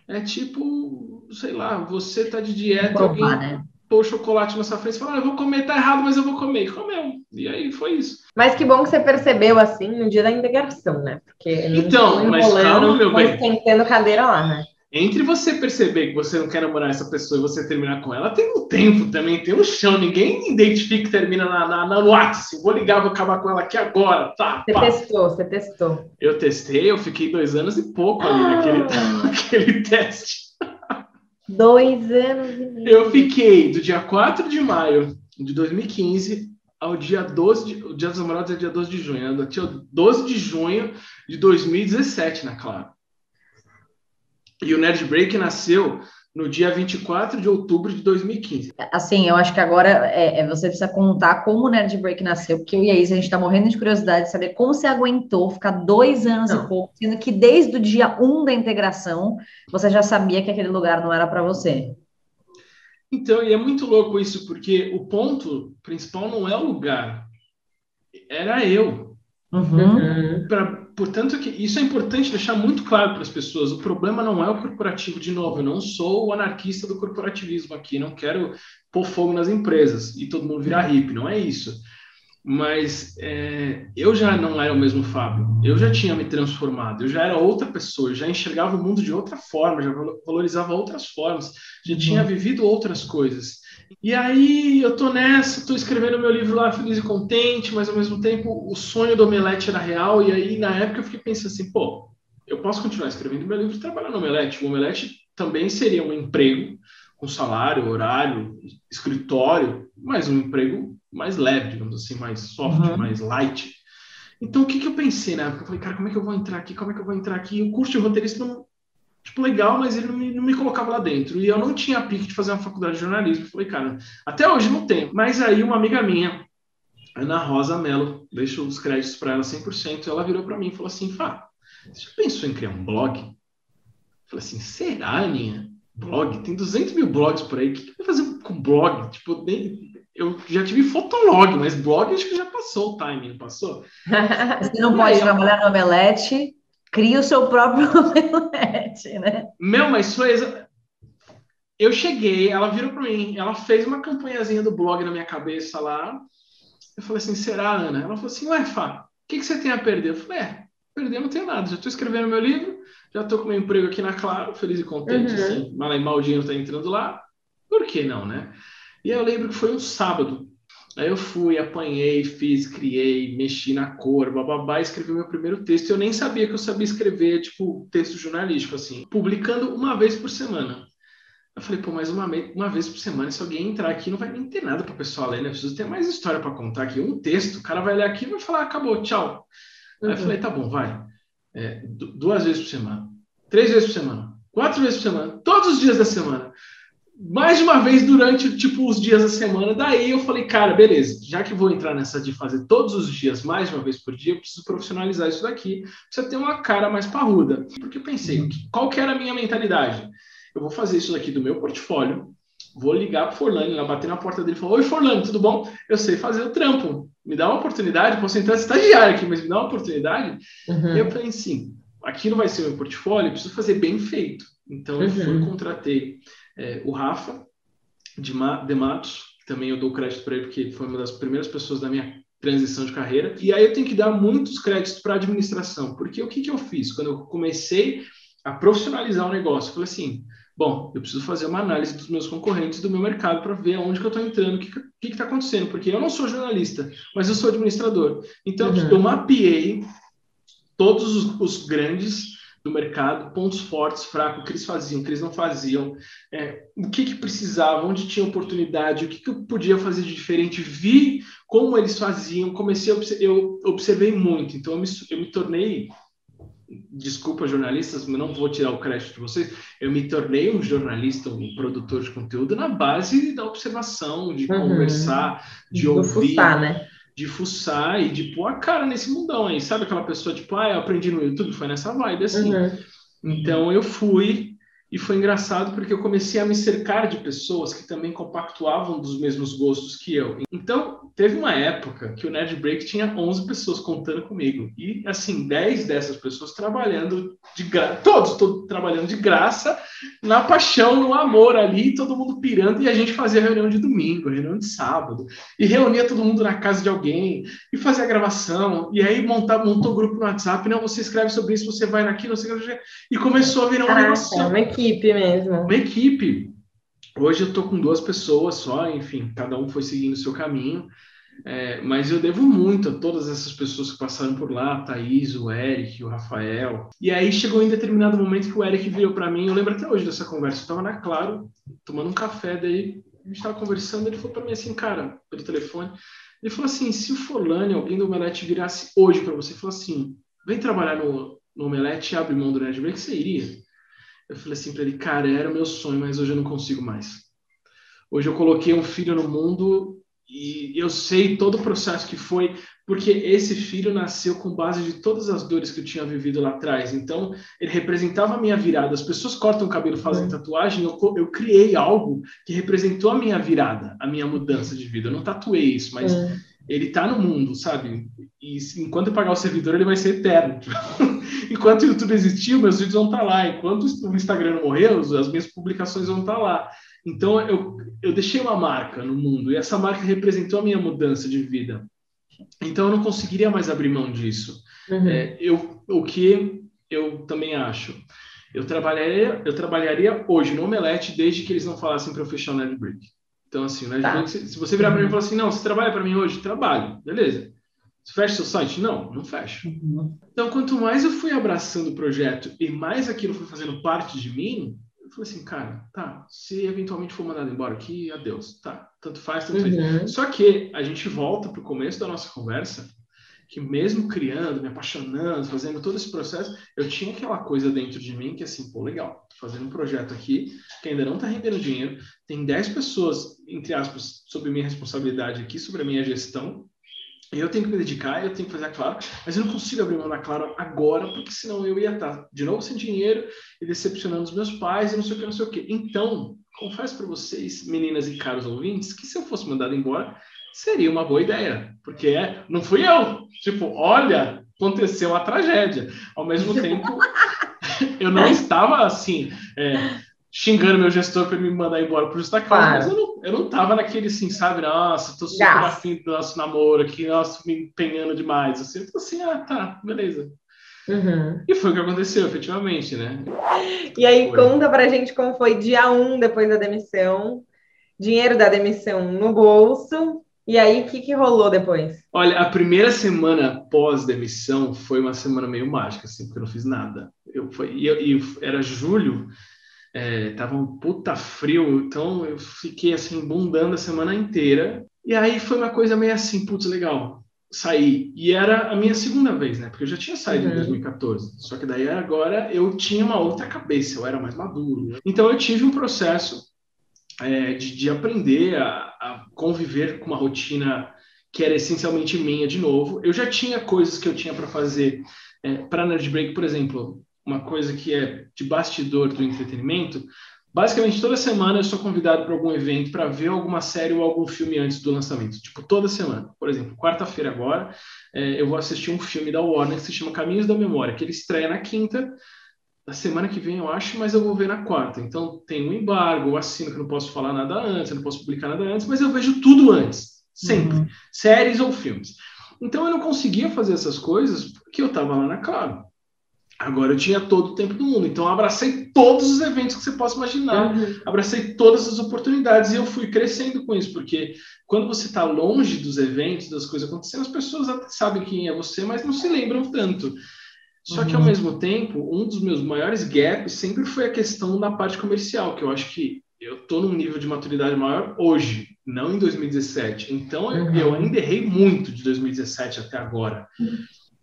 É tipo, sei lá, você tá de dieta. Alguém... né? pôr chocolate na sua frente e falar, ah, eu vou comer, tá errado, mas eu vou comer. E comeu. E aí foi isso. Mas que bom que você percebeu assim no dia da integração, né? Porque então, mas calma, meu bem. Esquentando cadeira lá, né? Entre você perceber que você não quer namorar essa pessoa e você terminar com ela, tem um tempo também, tem um chão. Ninguém identifica que termina na, na, na WhatsApp. Assim, vou ligar, vou acabar com ela aqui agora. Tá, você pá. testou, você testou. Eu testei, eu fiquei dois anos e pouco ali ah. naquele, naquele teste. Dois anos e meio. Eu fiquei do dia 4 de maio de 2015 ao dia 12 de, o dia dos namorados é dia 12 de junho, né? dia 12 de junho de 2017 na Claro. E o Nerd Break nasceu no dia 24 de outubro de 2015. Assim, eu acho que agora é, é, você precisa contar como o Nerd Break nasceu, porque eu e a Isa, a gente está morrendo de curiosidade de saber como você aguentou ficar dois anos não. e pouco, sendo que desde o dia um da integração, você já sabia que aquele lugar não era para você. Então, e é muito louco isso, porque o ponto principal não é o lugar, era eu. Uhum. Pra, portanto, que isso é importante deixar muito claro para as pessoas. O problema não é o corporativo, de novo. Eu não sou o anarquista do corporativismo aqui. Não quero pôr fogo nas empresas e todo mundo virar hippie. Não é isso. Mas é, eu já não era o mesmo Fábio. Eu já tinha me transformado. Eu já era outra pessoa. Eu já enxergava o mundo de outra forma. Já valorizava outras formas. Já uhum. tinha vivido outras coisas. E aí eu tô nessa, tô escrevendo meu livro lá feliz e contente, mas ao mesmo tempo o sonho do Omelete era real. E aí na época eu fiquei pensando assim, pô, eu posso continuar escrevendo meu livro e trabalhar no Omelete. O Omelete também seria um emprego com salário, horário, escritório, mas um emprego mais leve, digamos assim, mais soft, uhum. mais light. Então, o que, que eu pensei na época? Eu falei, cara, como é que eu vou entrar aqui? Como é que eu vou entrar aqui? O curso de roteirista não, tipo, legal, mas ele não me, não me colocava lá dentro. E eu não tinha pique de fazer uma faculdade de jornalismo. Eu falei, cara, até hoje não tenho. Mas aí uma amiga minha, Ana Rosa Mello, deixo os créditos para ela 100%, ela virou para mim e falou assim, Fá, você já pensou em criar um blog? Eu falei assim, será, Aninha? Blog? Tem 200 mil blogs por aí. O que, vou fazer com blog? Tipo, nem, eu já tive fotolog, mas blog acho que já passou o time, não passou? Você não pode trabalhar no Omelete cria o seu próprio omelete, né? Meu, mas foi exa... Eu cheguei, ela virou para mim, ela fez uma campanhazinha do blog na minha cabeça lá. Eu falei assim, será, Ana? Ela falou assim, ué, Fá, o que, que você tem a perder? Eu falei, é, perder não tenho nada, já estou escrevendo meu livro, já estou com meu emprego aqui na Claro, feliz e contente, uhum. assim, mal e mal o dinheiro está entrando lá, por que não, né? E eu lembro que foi um sábado, Aí eu fui, apanhei, fiz, criei, mexi na cor, bababá, escrevi meu primeiro texto. Eu nem sabia que eu sabia escrever, tipo, texto jornalístico, assim, publicando uma vez por semana. Eu falei, pô, mas uma, uma vez por semana, se alguém entrar aqui, não vai nem ter nada para o pessoal ler, né? Preciso ter mais história para contar aqui. Um texto, o cara vai ler aqui e vai falar, acabou, tchau. Uhum. Aí eu falei, tá bom, vai. É, duas vezes por semana, três vezes por semana, quatro vezes por semana, todos os dias da semana mais de uma vez durante tipo os dias da semana. Daí eu falei, cara, beleza, já que vou entrar nessa de fazer todos os dias, mais de uma vez por dia, eu preciso profissionalizar isso daqui, precisa ter uma cara mais parruda. Porque eu pensei, qual que era a minha mentalidade? Eu vou fazer isso daqui do meu portfólio, vou ligar pro Forlani, lá bater na porta dele e falar: Oi, Forlani, tudo bom? Eu sei fazer o trampo. Me dá uma oportunidade, posso entrar estagiário aqui, mas me dá uma oportunidade. Uhum. E eu falei assim: aqui não vai ser o meu portfólio, preciso fazer bem feito. Então eu fui, uhum. contratei é, o Rafa de, Ma de Matos, que também eu dou crédito para ele, porque foi uma das primeiras pessoas da minha transição de carreira. E aí eu tenho que dar muitos créditos para a administração, porque o que, que eu fiz? Quando eu comecei a profissionalizar o negócio, eu falei assim, bom, eu preciso fazer uma análise dos meus concorrentes do meu mercado para ver onde que eu estou entrando, o que está acontecendo, porque eu não sou jornalista, mas eu sou administrador. Então, uhum. eu mapeei todos os, os grandes do mercado, pontos fortes, fracos, o que eles faziam, o que eles não faziam, é, o que, que precisava, onde tinha oportunidade, o que, que eu podia fazer de diferente, vi como eles faziam, comecei a eu observei muito, então eu me, eu me tornei desculpa jornalistas, mas não vou tirar o crédito de vocês, eu me tornei um jornalista, um produtor de conteúdo na base da observação, de uhum. conversar, de, ouvir. Fuçar, né? De fuçar e de pôr a cara nesse mundão aí. Sabe aquela pessoa, tipo, ah, eu aprendi no YouTube? Foi nessa vibe, assim. Uhum. Então eu fui E foi engraçado porque eu comecei a me cercar de pessoas que também compactuavam dos mesmos gostos que eu. Então, teve uma época que o Nerd Break tinha 11 pessoas contando comigo. E, assim, 10 dessas pessoas trabalhando de graça, todos, todos trabalhando de graça, na paixão, no amor ali, todo mundo pirando. E a gente fazia reunião de domingo, reunião de sábado. E reunia todo mundo na casa de alguém. E fazia gravação. E aí montava, montou grupo no WhatsApp. Não, você escreve sobre isso, você vai naquilo, você... E começou a virar um negócio equipe mesmo. Uma equipe. Hoje eu tô com duas pessoas só, enfim, cada um foi seguindo o seu caminho. É, mas eu devo muito a todas essas pessoas que passaram por lá, a Thaís, o Eric, o Rafael. E aí chegou em determinado momento que o Eric virou para mim, eu lembro até hoje dessa conversa, eu estava na Claro, tomando um café, daí a gente estava conversando, ele falou para mim assim, cara, pelo telefone, ele falou assim, se o Forlane, alguém do Omelete virasse hoje para você, falou assim, vem trabalhar no, no Omelete e abre mão do Nerd Break, você iria? Eu falei assim para ele, cara, era o meu sonho, mas hoje eu não consigo mais. Hoje eu coloquei um filho no mundo e eu sei todo o processo que foi, porque esse filho nasceu com base de todas as dores que eu tinha vivido lá atrás. Então, ele representava a minha virada. As pessoas cortam o cabelo, fazem uhum. tatuagem. Eu, eu criei algo que representou a minha virada, a minha mudança de vida. Eu não tatuei isso, mas uhum. Ele tá no mundo, sabe? E enquanto eu pagar o servidor, ele vai ser eterno. enquanto o YouTube existiu, meus vídeos vão estar tá lá. Enquanto o Instagram não morreu, as minhas publicações vão estar tá lá. Então, eu, eu deixei uma marca no mundo e essa marca representou a minha mudança de vida. Então, eu não conseguiria mais abrir mão disso. Uhum. É, eu, o que eu também acho, eu trabalharia, eu trabalharia hoje no Omelete desde que eles não falassem para eu fechar o. Então, assim, o Netbrick, tá. se, se, você virar para mim e falar assim, não, você trabalha para mim hoje? Trabalho, beleza. Você fecha seu site? Não, não fecha. Uhum. Então, quanto mais eu fui abraçando o projeto e mais aquilo foi fazendo parte de mim, eu falei assim, cara, tá, se eventualmente for mandado embora aqui, adeus, tá, tanto faz, tanto uhum. faz. Só que a gente volta para o começo da nossa conversa, que mesmo criando, me apaixonando, fazendo todo esse processo, eu tinha aquela coisa dentro de mim que assim, pô, legal, fazendo um projeto aqui que ainda não está rendendo dinheiro, tem 10 pessoas, entre aspas, sob minha responsabilidade aqui, sobre a minha gestão, eu tenho que me dedicar, eu tenho que fazer a Claro, mas eu não consigo abrir mão da Claro agora, porque senão eu ia estar de novo sem dinheiro e decepcionando os meus pais e não sei o que, não sei o que. Então, confesso para vocês, meninas e caros ouvintes, que se eu fosse mandado embora, seria uma boa ideia, porque é, não fui eu. Tipo, olha, aconteceu uma tragédia. Ao mesmo tempo, eu não estava assim. É, xingando meu gestor para me mandar embora por justa causa, claro. mas eu não, eu não tava naquele assim, sabe, nossa, tô super afim do nosso namoro aqui, nossa, me empenhando demais, assim, eu tô assim, ah, tá, beleza. Uhum. E foi o que aconteceu, efetivamente, né? E aí, foi. conta pra gente como foi dia 1 um depois da demissão, dinheiro da demissão no bolso, e aí, o que, que rolou depois? Olha, a primeira semana pós-demissão foi uma semana meio mágica, assim, porque eu não fiz nada. Eu, foi, e, e era julho, é, tava um puta frio, então eu fiquei assim, bundando a semana inteira. E aí foi uma coisa meio assim, putz, legal, saí. E era a minha segunda vez, né? Porque eu já tinha saído uhum. em 2014. Só que daí agora eu tinha uma outra cabeça, eu era mais maduro. Então eu tive um processo é, de, de, aprender a, a, conviver com uma rotina que era essencialmente minha de novo. Eu já tinha coisas que eu tinha para fazer. É, para Nerd Break, por exemplo, uma coisa que é de bastidor do entretenimento, basicamente toda semana eu sou convidado para algum evento para ver alguma série ou algum filme antes do lançamento. Tipo, toda semana. Por exemplo, quarta-feira agora, é, eu vou assistir um filme da Warner que se chama Caminhos da Memória, que ele estreia na quinta. Na semana que vem eu acho, mas eu vou ver na quarta. Então tem um embargo, eu assino que eu não posso falar nada antes, eu não posso publicar nada antes, mas eu vejo tudo antes, sempre. Uhum. Séries ou filmes. Então eu não conseguia fazer essas coisas porque eu estava lá na Claro. Agora eu tinha todo o tempo do mundo, então abracei todos os eventos que você possa imaginar, uhum. abracei todas as oportunidades e eu fui crescendo com isso, porque quando você está longe dos eventos, das coisas acontecendo, as pessoas até sabem quem é você, mas não se lembram tanto. Só uhum. que ao uhum. mesmo tempo, um dos meus maiores gaps sempre foi a questão da parte comercial, que eu acho que eu estou num nível de maturidade maior hoje, não em 2017. Então uhum. eu, eu ainda errei muito de 2017 até agora. Uhum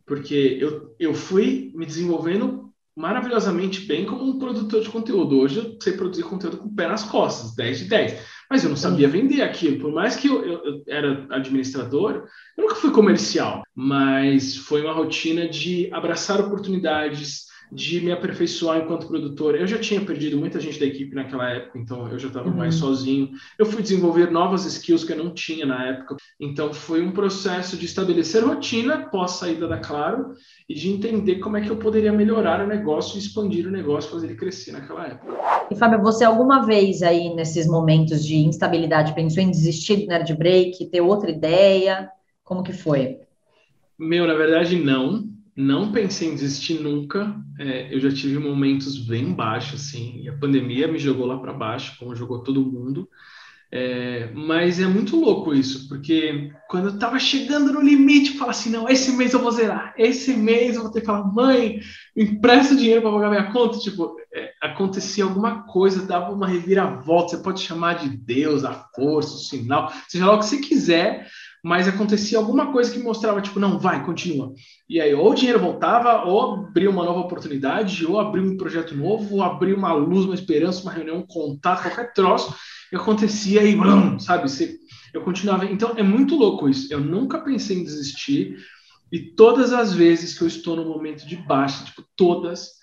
porque eu, eu fui me desenvolvendo maravilhosamente bem como um produtor de conteúdo. Hoje eu sei produzir conteúdo com o pé nas costas, 10 de 10. Mas eu não sabia vender aquilo. Por mais que eu, eu, eu, era administrador, eu nunca fui comercial. Mas foi uma rotina de abraçar oportunidades, de me aperfeiçoar enquanto produtor. Eu já tinha perdido muita gente da equipe naquela época, então eu já estava uhum. mais sozinho. Eu fui desenvolver novas skills que eu não tinha na época. Então foi um processo de estabelecer rotina pós saída da Claro e de entender como é que eu poderia melhorar o negócio, expandir o negócio, fazer ele crescer naquela época. E Fábio, você alguma vez aí nesses momentos de instabilidade pensou em desistir do Nerd Break, ter outra ideia? Como que foi? Meu, na verdade não não pensei em desistir nunca. É, eu já tive momentos bem baixos, assim, e a pandemia me jogou lá para baixo, como jogou todo mundo. É, mas é muito louco isso, porque quando eu tava chegando no limite, eu assim: não, esse mês eu vou zerar, esse mês eu vou ter que falar, mãe, empresta dinheiro para pagar minha conta. Tipo, é, acontecia alguma coisa, dava uma reviravolta. Você pode chamar de Deus, a força, o sinal, seja lá o que você quiser, mas acontecia alguma coisa que mostrava, tipo, não, vai, continua. E aí, ou o dinheiro voltava, ou abriu uma nova oportunidade, ou abriu um projeto novo, ou abriu uma luz, uma esperança, uma reunião, um contato, qualquer troço, e acontecia e, blum, sabe, você, eu continuava. Então, é muito louco isso. Eu nunca pensei em desistir, e todas as vezes que eu estou no momento de baixa, tipo, todas,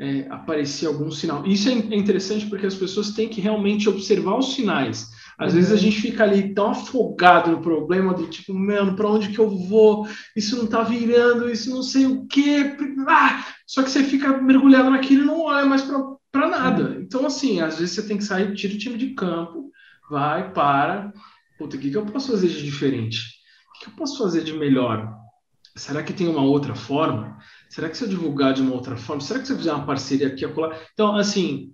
é, aparecia algum sinal. Isso é interessante porque as pessoas têm que realmente observar os sinais às uhum. vezes a gente fica ali tão afogado no problema do tipo, mano, para onde que eu vou? Isso não tá virando, isso não sei o quê. Ah! Só que você fica mergulhado naquilo e não olha mais para nada. Uhum. Então, assim, às vezes você tem que sair, tira o time de campo, vai, para. Puta, o que, que eu posso fazer de diferente? O que, que eu posso fazer de melhor? Será que tem uma outra forma? Será que se eu divulgar de uma outra forma? Será que se eu fizer uma parceria aqui, acolá? Então, assim,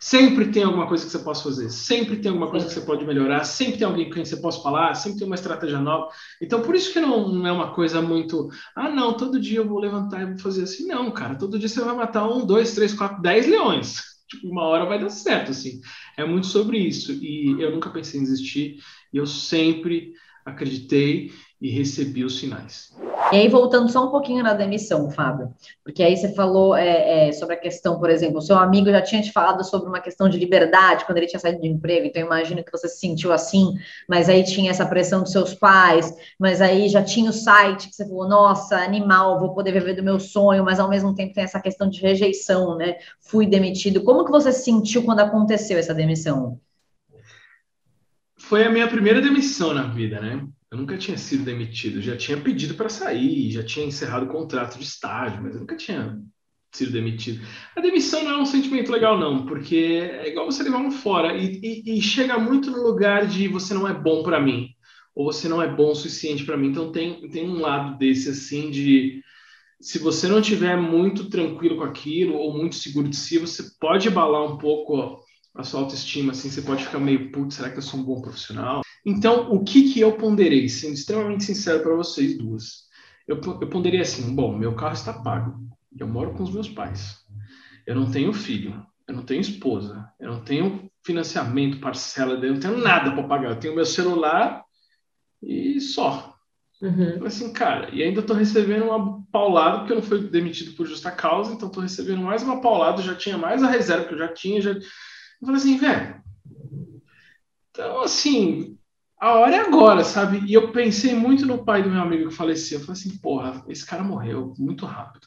Sempre tem alguma coisa que você possa fazer, sempre tem alguma coisa que você pode melhorar, sempre tem alguém com quem você possa falar, sempre tem uma estratégia nova. Então, por isso que não, não é uma coisa muito, ah, não, todo dia eu vou levantar e vou fazer assim. Não, cara, todo dia você vai matar um, dois, três, quatro, dez leões. Tipo, uma hora vai dar certo, assim. É muito sobre isso. E eu nunca pensei em desistir, e eu sempre acreditei e recebi os sinais. E aí, voltando só um pouquinho na demissão, Fábio, porque aí você falou é, é, sobre a questão, por exemplo, o seu amigo já tinha te falado sobre uma questão de liberdade quando ele tinha saído de emprego, então imagino que você se sentiu assim, mas aí tinha essa pressão dos seus pais, mas aí já tinha o site que você falou, nossa, animal, vou poder viver do meu sonho, mas ao mesmo tempo tem essa questão de rejeição, né? Fui demitido. Como que você se sentiu quando aconteceu essa demissão? Foi a minha primeira demissão na vida, né? Eu nunca tinha sido demitido, já tinha pedido para sair, já tinha encerrado o contrato de estágio, mas eu nunca tinha sido demitido. A demissão não é um sentimento legal, não, porque é igual você levar um fora e, e, e chega muito no lugar de você não é bom para mim, ou você não é bom o suficiente para mim. Então tem, tem um lado desse assim de se você não tiver muito tranquilo com aquilo ou muito seguro de si, você pode abalar um pouco a sua autoestima, assim, você pode ficar meio, putz, será que eu sou um bom profissional? Então, o que que eu ponderei, sendo extremamente sincero para vocês duas? Eu, eu ponderei assim, bom, meu carro está pago, eu moro com os meus pais, eu não tenho filho, eu não tenho esposa, eu não tenho financiamento, parcela, eu não tenho nada para pagar, eu tenho meu celular e só. Uhum. Assim, cara, e ainda estou recebendo uma paulada, porque eu não fui demitido por justa causa, então estou recebendo mais uma paulada, já tinha mais a reserva que eu já tinha, já eu falei assim, velho. Então, assim, a hora é agora, sabe? E eu pensei muito no pai do meu amigo que faleceu. Eu falei assim, porra, esse cara morreu muito rápido.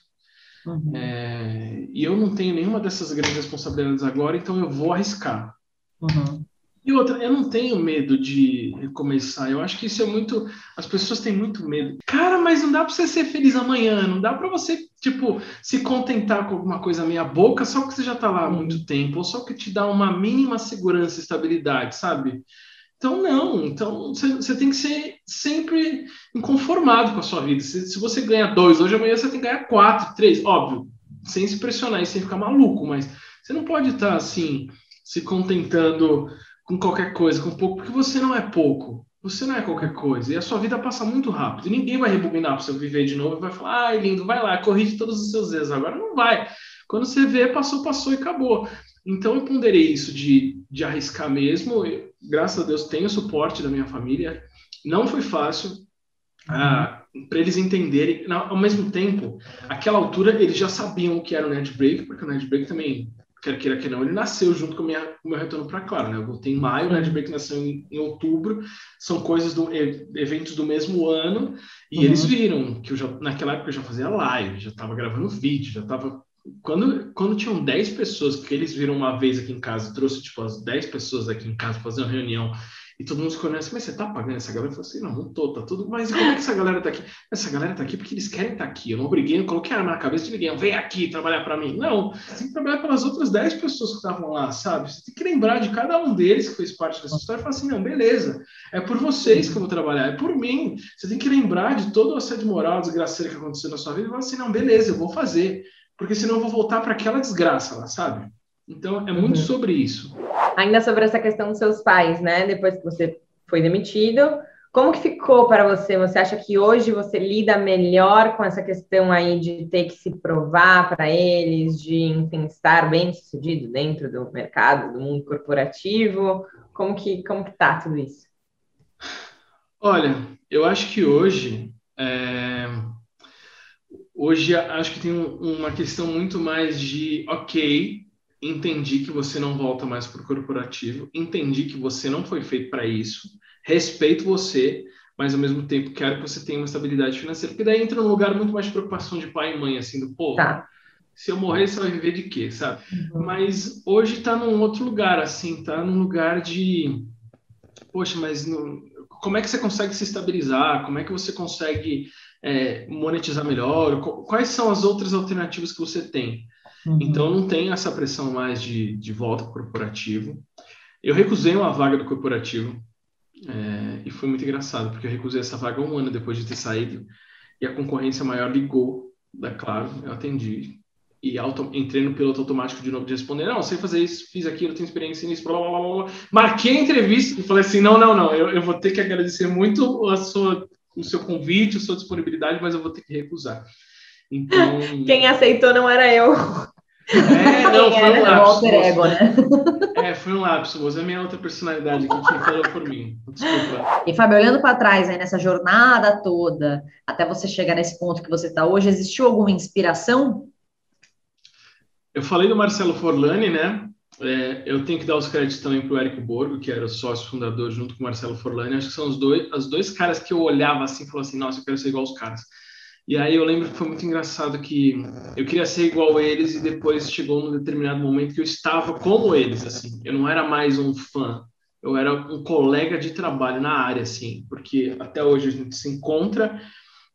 Uhum. É, e eu não tenho nenhuma dessas grandes responsabilidades agora, então eu vou arriscar. Uhum. E outra, eu não tenho medo de recomeçar. Eu acho que isso é muito. As pessoas têm muito medo. Cara, mas não dá para você ser feliz amanhã. Não dá para você, tipo, se contentar com alguma coisa meia boca só porque você já tá lá há muito uhum. tempo, ou só que te dá uma mínima segurança e estabilidade, sabe? Então, não. Então, você tem que ser sempre inconformado com a sua vida. Se, se você ganha dois hoje, amanhã você tem que ganhar quatro, três. Óbvio, sem se pressionar e sem ficar maluco, mas você não pode estar, tá, assim, se contentando com qualquer coisa, com pouco, porque você não é pouco. Você não é qualquer coisa. E a sua vida passa muito rápido. E ninguém vai rebobinar para você viver de novo e vai falar: ai, lindo, vai lá, corrige todos os seus erros. Agora não vai. Quando você vê, passou, passou e acabou. Então eu ponderei isso de, de arriscar mesmo. Eu, graças a Deus tenho o suporte da minha família. Não foi fácil. Ah, para eles entenderem, ao mesmo tempo, aquela altura eles já sabiam o que era o Break, porque o Break também quer queira que não, ele nasceu junto com, minha, o meu retorno para Claro, né? Eu voltei em maio, o Netbreak nasceu em, em, outubro, são coisas do eventos do mesmo ano, e uhum. eles viram que eu já, naquela época eu já fazia live, já estava gravando vídeo, já estava quando, quando tinham 10 pessoas, que eles viram uma vez aqui em casa, trouxe tipo as 10 pessoas aqui em casa fazer uma reunião, e todo mundo se conhece, mas você tá pagando essa galera? Eu falei assim, não, não tô, tá tudo. Mas como é que essa galera tá aqui? Essa galera tá aqui porque eles querem estar tá aqui. Eu não obriguei, não coloquei arma na cabeça de ninguém, vem aqui trabalhar para mim. Não, tem que trabalhar pelas outras 10 pessoas que estavam lá, sabe? Você tem que lembrar de cada um deles que fez parte dessa história e falar assim, não, beleza, é por vocês que eu vou trabalhar, é por mim. Você tem que lembrar de todo o assédio moral, a desgraceira que aconteceu na sua vida e falar assim, não, beleza, eu vou fazer. Porque senão eu vou voltar para aquela desgraça lá, sabe? Então é muito uhum. sobre isso. Ainda sobre essa questão dos seus pais, né? Depois que você foi demitido. Como que ficou para você? Você acha que hoje você lida melhor com essa questão aí de ter que se provar para eles, de enfim, estar bem sucedido dentro do mercado, do mundo corporativo? Como que como que tá tudo isso? Olha, eu acho que hoje é... hoje acho que tem uma questão muito mais de ok, entendi que você não volta mais para o corporativo, entendi que você não foi feito para isso respeito você, mas ao mesmo tempo quero que você tenha uma estabilidade financeira, porque daí entra num lugar muito mais de preocupação de pai e mãe, assim, do povo. Tá. Se eu morrer, você vai viver de quê, sabe? Uhum. Mas hoje está num outro lugar, assim, tá num lugar de, poxa, mas não... como é que você consegue se estabilizar? Como é que você consegue é, monetizar melhor? Quais são as outras alternativas que você tem? Uhum. Então não tem essa pressão mais de, de volta corporativo. Eu recusei uma vaga do corporativo é, e foi muito engraçado, porque eu recusei essa vaga um ano depois de ter saído, e a concorrência maior ligou da Claro, eu atendi, e auto, entrei no piloto automático de novo de responder, não, sei fazer isso, fiz aquilo, tenho experiência nisso, blá, blá, blá, blá. Marquei a entrevista e falei assim, não, não, não, eu, eu vou ter que agradecer muito a sua, o seu convite, a sua disponibilidade, mas eu vou ter que recusar. Então... Quem aceitou não era eu. É, não, foi um lapso. Ego, né? É, foi um lapso, você é minha outra personalidade que quem falou por mim. Desculpa. E, Fábio, olhando para trás aí nessa jornada toda, até você chegar nesse ponto que você está hoje, existiu alguma inspiração? Eu falei do Marcelo Forlani, né? É, eu tenho que dar os créditos também para o Érico Borgo, que era o sócio fundador junto com o Marcelo Forlani. Acho que são os dois, os dois caras que eu olhava assim e falava assim, nossa, eu quero ser igual os caras. E aí eu lembro que foi muito engraçado que eu queria ser igual a eles e depois chegou num determinado momento que eu estava como eles, assim. Eu não era mais um fã, eu era um colega de trabalho na área, assim, porque até hoje a gente se encontra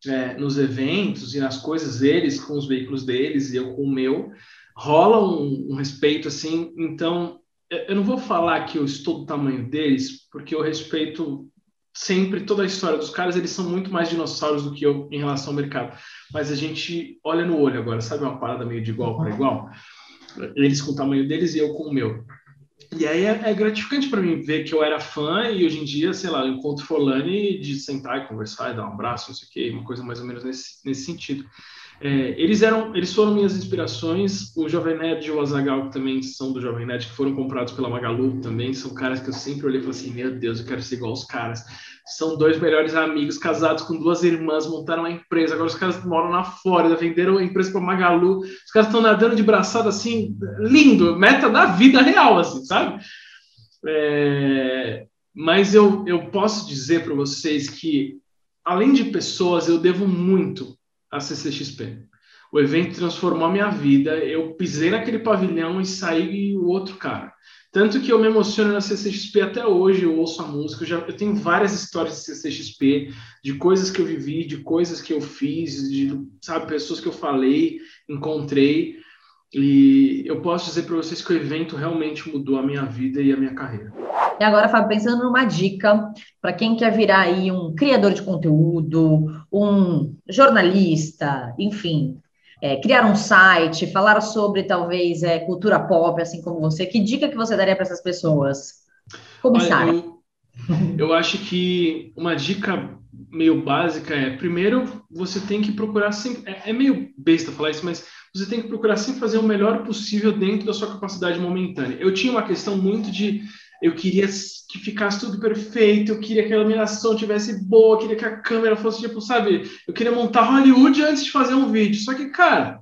é, nos eventos e nas coisas deles, com os veículos deles e eu com o meu, rola um, um respeito, assim. Então, eu não vou falar que eu estou do tamanho deles, porque eu respeito sempre toda a história dos caras, eles são muito mais dinossauros do que eu em relação ao mercado. Mas a gente olha no olho agora, sabe uma parada meio de igual para igual? Eles com o tamanho deles e eu com o meu. E aí é, é gratificante para mim ver que eu era fã e hoje em dia, sei lá, eu encontro Forlani de sentar e conversar e dar um abraço, não sei o quê, uma coisa mais ou menos nesse, nesse sentido. É, eles eram, eles foram minhas inspirações. O Jovem Nerd e o Azagal, que também são do Jovem Nerd, que foram comprados pela Magalu, também são caras que eu sempre olhei e falei assim: Meu Deus, eu quero ser igual aos caras. São dois melhores amigos, casados com duas irmãs, montaram uma empresa. Agora os caras moram na Flórida, venderam a empresa para Magalu. Os caras estão nadando de braçada assim, lindo, meta da vida real, assim, sabe? É, mas eu, eu posso dizer para vocês que, além de pessoas, eu devo muito a CCXP. O evento transformou a minha vida. Eu pisei naquele pavilhão e saí o outro cara. Tanto que eu me emociono na CCXP até hoje, eu ouço a música, eu, já, eu tenho várias histórias de CCXP, de coisas que eu vivi, de coisas que eu fiz, de, sabe, pessoas que eu falei, encontrei, e eu posso dizer para vocês que o evento realmente mudou a minha vida e a minha carreira. E agora, Fábio, pensando numa dica para quem quer virar aí um criador de conteúdo, um jornalista, enfim, é, criar um site, falar sobre talvez é, cultura pop, assim como você, que dica que você daria para essas pessoas começarem? Eu, eu acho que uma dica meio básica é, primeiro, você tem que procurar sempre, é, é meio besta falar isso, mas você tem que procurar sempre fazer o melhor possível dentro da sua capacidade momentânea. Eu tinha uma questão muito de eu queria que ficasse tudo perfeito, eu queria que a iluminação tivesse boa, eu queria que a câmera fosse tipo, sabe? Eu queria montar Hollywood antes de fazer um vídeo. Só que, cara,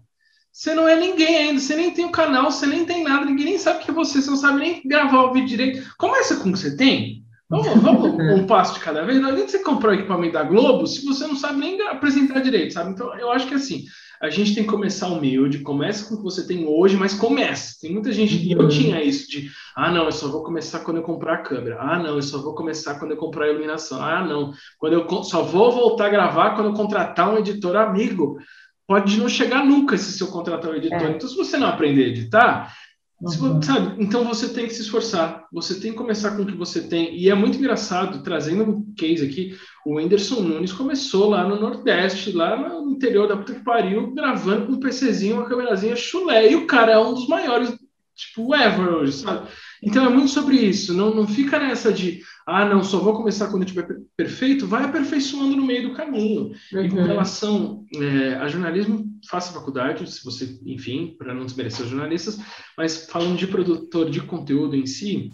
você não é ninguém ainda, você nem tem o um canal, você nem tem nada, ninguém nem sabe que é você, você não sabe nem gravar o vídeo direito. Começa com o que você tem. Vamos, vamos um passo de cada vez. Não adianta você comprar o equipamento da Globo se você não sabe nem apresentar direito, sabe? Então, eu acho que assim, a gente tem que começar humilde, começa com o que você tem hoje, mas comece. Tem muita gente, e eu tinha isso de, ah, não, eu só vou começar quando eu comprar a câmera. Ah, não, eu só vou começar quando eu comprar a iluminação. Ah, não, quando eu só vou voltar a gravar quando eu contratar um editor amigo. Pode não chegar nunca se seu contratar um editor. É. Então, se você não aprender a editar, Uhum. Sabe? Então você tem que se esforçar, você tem que começar com o que você tem. E é muito engraçado, trazendo um case aqui, o Whindersson Nunes começou lá no Nordeste, lá no interior da puta que pariu, gravando com um PCzinho, uma câmerazinha chulé. E o cara é um dos maiores, tipo, ever hoje, sabe? Então é muito sobre isso. Não, não fica nessa de, ah, não, só vou começar quando estiver perfeito. Vai aperfeiçoando no meio do caminho. Uhum. E com uhum. relação é, a jornalismo, faça faculdade, se você, enfim, para não desmerecer os jornalistas, mas falando de produtor de conteúdo em si,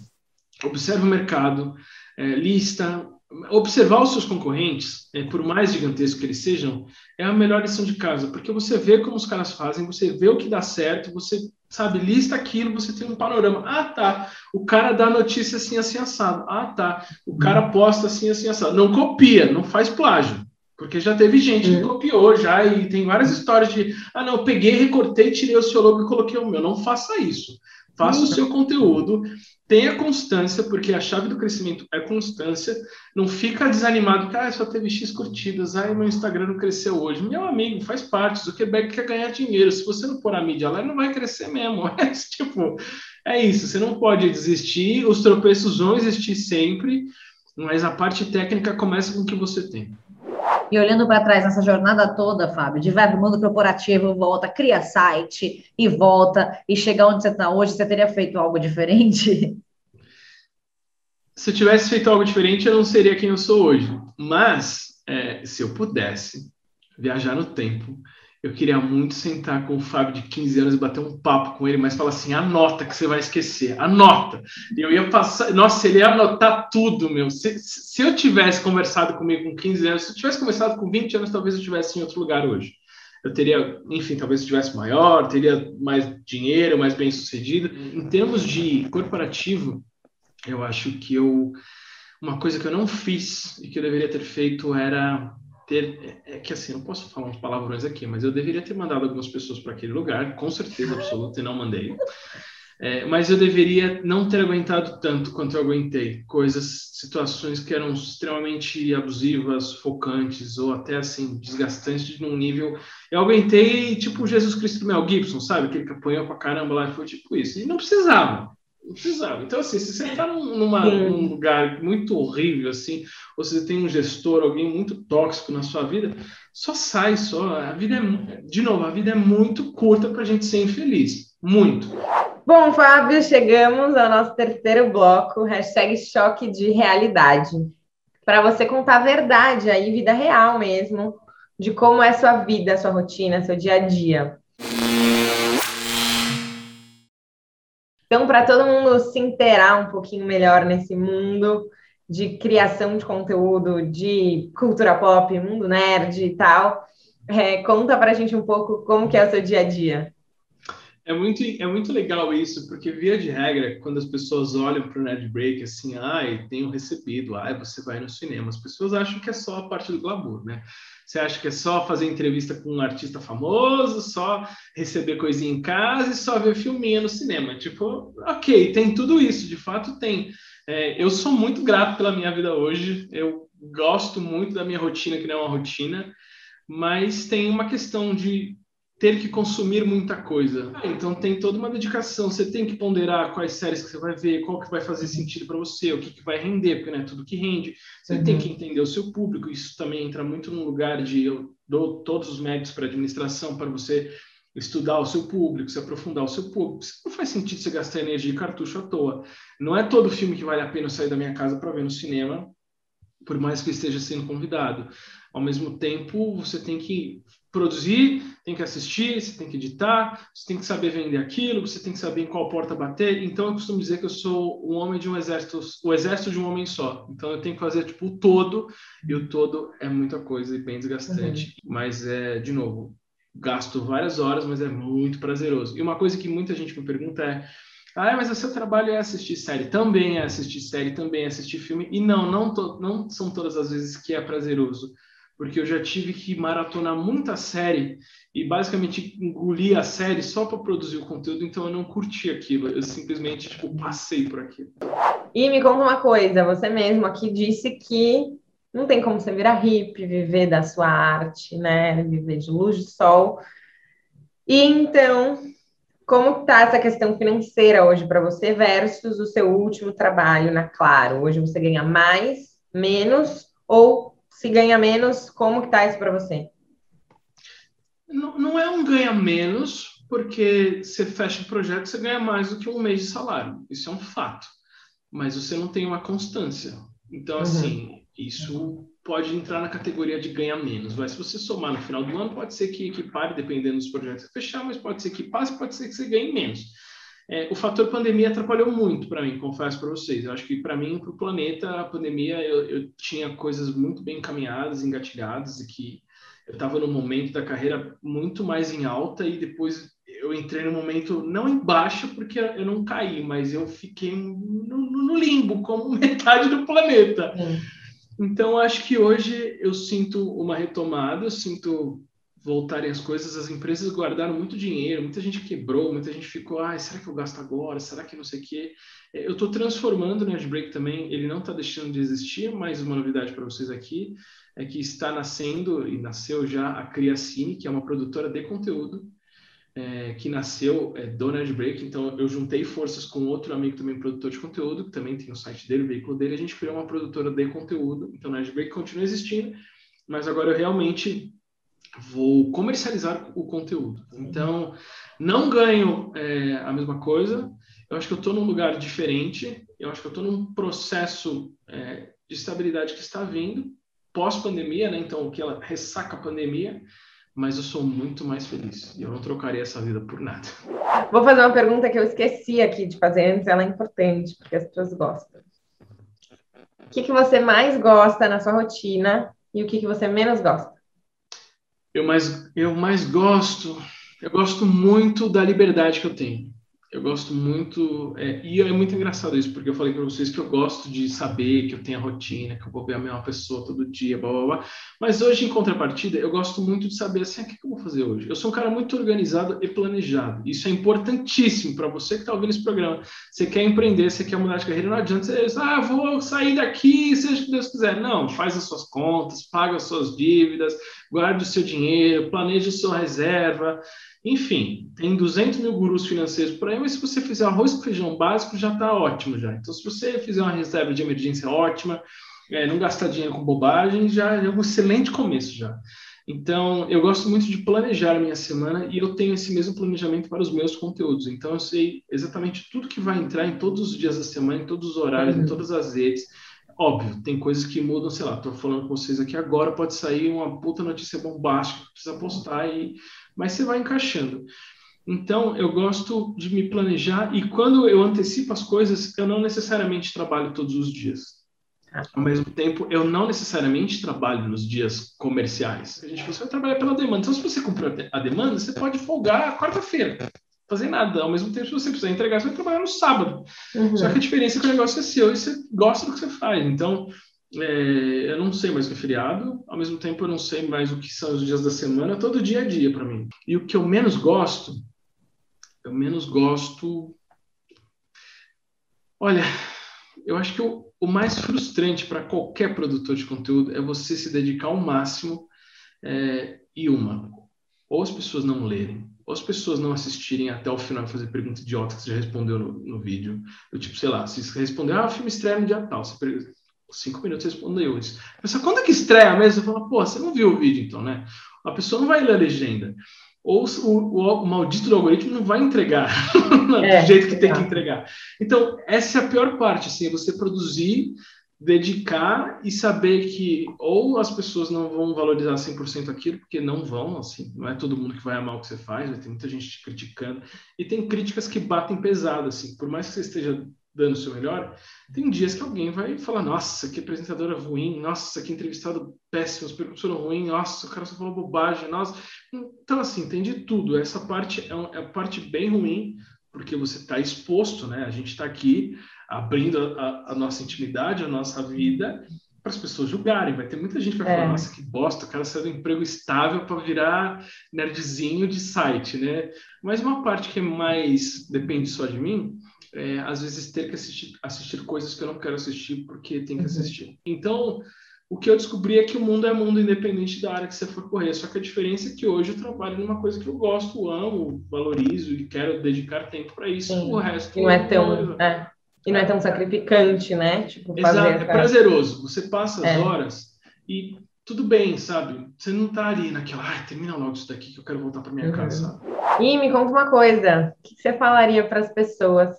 observe o mercado, é, lista, observar os seus concorrentes, é, por mais gigantescos que eles sejam, é a melhor lição de casa, porque você vê como os caras fazem, você vê o que dá certo, você sabe, lista aquilo, você tem um panorama. Ah, tá, o cara dá notícia assim, assim, assado. Ah, tá, o cara posta assim, assim, assado. Não copia, não faz plágio. Porque já teve gente que copiou já e tem várias histórias de ah, não, eu peguei, recortei, tirei o seu logo e coloquei o meu. Não faça isso. Faça o seu conteúdo, tenha constância, porque a chave do crescimento é constância. Não fica desanimado, que ah, só teve X curtidas, ai, meu Instagram não cresceu hoje. Meu amigo, faz parte. O Quebec quer ganhar dinheiro. Se você não pôr a mídia lá, não vai crescer mesmo. É tipo, é isso. Você não pode desistir. Os tropeços vão existir sempre, mas a parte técnica começa com o que você tem. E olhando para trás nessa jornada toda, Fábio, de para o mundo corporativo, volta, cria site e volta, e chegar onde você está hoje, você teria feito algo diferente? Se eu tivesse feito algo diferente, eu não seria quem eu sou hoje. Mas, é, se eu pudesse viajar no tempo eu queria muito sentar com o Fábio de 15 anos e bater um papo com ele, mas falar assim: anota que você vai esquecer, anota. Eu ia passar, nossa, ele ia anotar tudo, meu. Se, se eu tivesse conversado comigo com 15 anos, se eu tivesse conversado com 20 anos, talvez eu estivesse em outro lugar hoje. Eu teria, enfim, talvez eu estivesse maior, teria mais dinheiro, mais bem sucedido. Em termos de corporativo, eu acho que eu. Uma coisa que eu não fiz e que eu deveria ter feito era ter. É, é que assim, não posso falar uns palavrões aqui, mas eu deveria ter mandado algumas pessoas para aquele lugar, com certeza absoluta, e não mandei. É, mas eu deveria não ter aguentado tanto quanto eu aguentei. Coisas, situações que eram extremamente abusivas, focantes, ou até assim, desgastantes num nível. Eu aguentei tipo Jesus Cristo Mel Gibson, sabe? Aquele que apanhou pra caramba lá e foi tipo isso. E não precisava. Precisava. Então, assim, se você está num, num lugar muito horrível, assim, ou você tem um gestor, alguém muito tóxico na sua vida, só sai, só. A vida é, de novo, a vida é muito curta para a gente ser infeliz. Muito. Bom, Fábio, chegamos ao nosso terceiro bloco, hashtag choque de realidade. Para você contar a verdade aí, vida real mesmo, de como é sua vida, sua rotina, seu dia a dia. Então, para todo mundo se inteirar um pouquinho melhor nesse mundo de criação de conteúdo, de cultura pop, mundo nerd e tal, é, conta para a gente um pouco como que é o seu dia a dia. É muito, é muito legal isso, porque via de regra, quando as pessoas olham para o Nerd Break assim, ai, tenho recebido, ai, você vai no cinema, as pessoas acham que é só a parte do glamour, né? Você acha que é só fazer entrevista com um artista famoso, só receber coisinha em casa e só ver filminha no cinema? Tipo, ok, tem tudo isso, de fato tem. É, eu sou muito grato pela minha vida hoje, eu gosto muito da minha rotina, que não é uma rotina, mas tem uma questão de ter que consumir muita coisa. Então tem toda uma dedicação. Você tem que ponderar quais séries que você vai ver, qual que vai fazer sentido para você, o que, que vai render, porque não é tudo que rende. Você uhum. tem que entender o seu público. Isso também entra muito num lugar de eu dou todos os métodos para administração para você estudar o seu público, se aprofundar o seu público. Não faz sentido você gastar energia e cartucho à toa. Não é todo filme que vale a pena sair da minha casa para ver no cinema, por mais que esteja sendo convidado. Ao mesmo tempo, você tem que produzir, tem que assistir, você tem que editar, você tem que saber vender aquilo, você tem que saber em qual porta bater. Então, eu costumo dizer que eu sou um homem de um exército, o exército de um homem só. Então, eu tenho que fazer tipo o todo, e o todo é muita coisa e bem desgastante. Uhum. Mas, é, de novo, gasto várias horas, mas é muito prazeroso. E uma coisa que muita gente me pergunta é. Ah, mas o seu trabalho é assistir série. Também é assistir série, também é assistir filme. E não, não, to, não são todas as vezes que é prazeroso porque eu já tive que maratonar muita série e basicamente engolir a série só para produzir o conteúdo, então eu não curti aquilo, eu simplesmente tipo, passei por aquilo. E me conta uma coisa, você mesmo aqui disse que não tem como você virar hippie, viver da sua arte, né? Viver de luz de sol. E então, como está essa questão financeira hoje para você versus o seu último trabalho na Claro? Hoje você ganha mais, menos ou se ganha menos, como que tá isso para você? Não, não é um ganha menos, porque você fecha o projeto, você ganha mais do que um mês de salário. Isso é um fato. Mas você não tem uma constância. Então, uhum. assim, isso pode entrar na categoria de ganha menos. Mas se você somar no final do ano, pode ser que equipare, dependendo dos projetos que fechar, mas pode ser que passe, pode ser que você ganhe menos. É, o fator pandemia atrapalhou muito para mim, confesso para vocês. Eu acho que para mim, para o planeta, a pandemia, eu, eu, tinha coisas muito bem encaminhadas, engatilhadas, e que eu estava num momento da carreira muito mais em alta, e depois eu entrei no momento, não em baixa, porque eu não caí, mas eu fiquei no, no limbo, como metade do planeta. Então, acho que hoje eu sinto uma retomada, eu sinto voltarem as coisas, as empresas guardaram muito dinheiro, muita gente quebrou, muita gente ficou, ah, será que eu gasto agora? Será que não sei o quê? É, eu estou transformando o Nerdbreak também, ele não está deixando de existir, mas uma novidade para vocês aqui é que está nascendo, e nasceu já, a Criacine, que é uma produtora de conteúdo, é, que nasceu é, do Nerdbreak, então eu juntei forças com outro amigo também produtor de conteúdo, que também tem o site dele, o veículo dele, a gente criou uma produtora de conteúdo, então o Nerdbreak continua existindo, mas agora eu realmente vou comercializar o conteúdo. Então, não ganho é, a mesma coisa. Eu acho que eu estou num lugar diferente. Eu acho que eu estou num processo é, de estabilidade que está vindo pós-pandemia, né? Então, o que ela ressaca a pandemia. Mas eu sou muito mais feliz e eu não trocaria essa vida por nada. Vou fazer uma pergunta que eu esqueci aqui de fazer antes. Ela é importante porque as pessoas gostam. O que, que você mais gosta na sua rotina e o que, que você menos gosta? Eu mais, eu mais gosto, eu gosto muito da liberdade que eu tenho. Eu gosto muito, é, e é muito engraçado isso, porque eu falei para vocês que eu gosto de saber que eu tenho a rotina, que eu vou ver a mesma pessoa todo dia, blá, blá, blá. Mas hoje, em contrapartida, eu gosto muito de saber assim, ah, o que, que eu vou fazer hoje? Eu sou um cara muito organizado e planejado. Isso é importantíssimo para você que está ouvindo esse programa. Você quer empreender, você quer mudar de carreira, não adianta você dizer, ah, vou sair daqui, seja o que Deus quiser. Não, faz as suas contas, paga as suas dívidas, guarde o seu dinheiro, planeje a sua reserva, enfim, tem 200 mil gurus financeiros por aí, mas se você fizer arroz com feijão básico, já está ótimo já. Então, se você fizer uma reserva de emergência ótima, é, não gastar dinheiro com bobagem, já é um excelente começo já. Então, eu gosto muito de planejar a minha semana e eu tenho esse mesmo planejamento para os meus conteúdos. Então, eu sei exatamente tudo que vai entrar em todos os dias da semana, em todos os horários, uhum. em todas as redes. Óbvio, tem coisas que mudam, sei lá, estou falando com vocês aqui agora, pode sair uma puta notícia bombástica, precisa postar e mas você vai encaixando. Então, eu gosto de me planejar e quando eu antecipo as coisas, eu não necessariamente trabalho todos os dias. Ao mesmo tempo, eu não necessariamente trabalho nos dias comerciais. A gente você vai trabalhar pela demanda. Então, se você cumprir a demanda, você pode folgar quarta-feira, fazer nada. Ao mesmo tempo, se você precisar entregar, você vai trabalhar no sábado. Uhum. Só que a diferença é que o negócio é seu e você gosta do que você faz. Então, é, eu não sei mais o que é feriado, ao mesmo tempo eu não sei mais o que são os dias da semana, todo dia é dia para mim. E o que eu menos gosto, eu menos gosto. Olha, eu acho que o, o mais frustrante para qualquer produtor de conteúdo é você se dedicar ao máximo é, e uma, ou as pessoas não lerem, ou as pessoas não assistirem até o final e fazer pergunta idiota que você já respondeu no, no vídeo. Eu, tipo, sei lá, se responder, ah, o filme estreia no dia tal, você pergunta cinco minutos respondeu isso. A pessoa, quando é que estreia mesmo? Fala, pô, você não viu o vídeo então, né? A pessoa não vai ler a legenda. Ou o, o, o maldito do algoritmo não vai entregar é, do jeito que é. tem que entregar. Então, essa é a pior parte, assim, é você produzir, dedicar e saber que ou as pessoas não vão valorizar 100% aquilo, porque não vão, assim, não é todo mundo que vai amar o que você faz, vai ter muita gente te criticando, e tem críticas que batem pesado, assim, por mais que você esteja dando o seu melhor, tem dias que alguém vai falar, nossa, que apresentadora ruim, nossa, que entrevistado péssimo, professor ruim, nossa, o cara só falou bobagem, nossa. Então, assim, tem de tudo. Essa parte é, é parte bem ruim, porque você está exposto, né? A gente está aqui abrindo a, a, nossa intimidade, a nossa vida, para as pessoas julgarem. Vai ter muita gente que vai É. falar, nossa, que bosta, o cara saiu do emprego estável para virar nerdzinho de site, né? Mas uma parte que é mais depende só de mim, é, às vezes ter que assistir, assistir coisas que eu não quero assistir porque tem que Uhum. assistir. Então, o que eu descobri é que o mundo é mundo independente da área que você for correr. Só que a diferença é que hoje eu trabalho numa coisa que eu gosto, amo, valorizo e quero dedicar tempo para isso. Sim. O resto não é tão. é. E não é tão sacrificante, né? Tipo, Exato, é prazeroso. Você passa as É. horas e tudo bem, sabe? Você não tá ali naquela, ai, termina logo isso daqui que eu quero voltar para minha Uhum. casa? E me conta uma coisa: o que que você falaria para as pessoas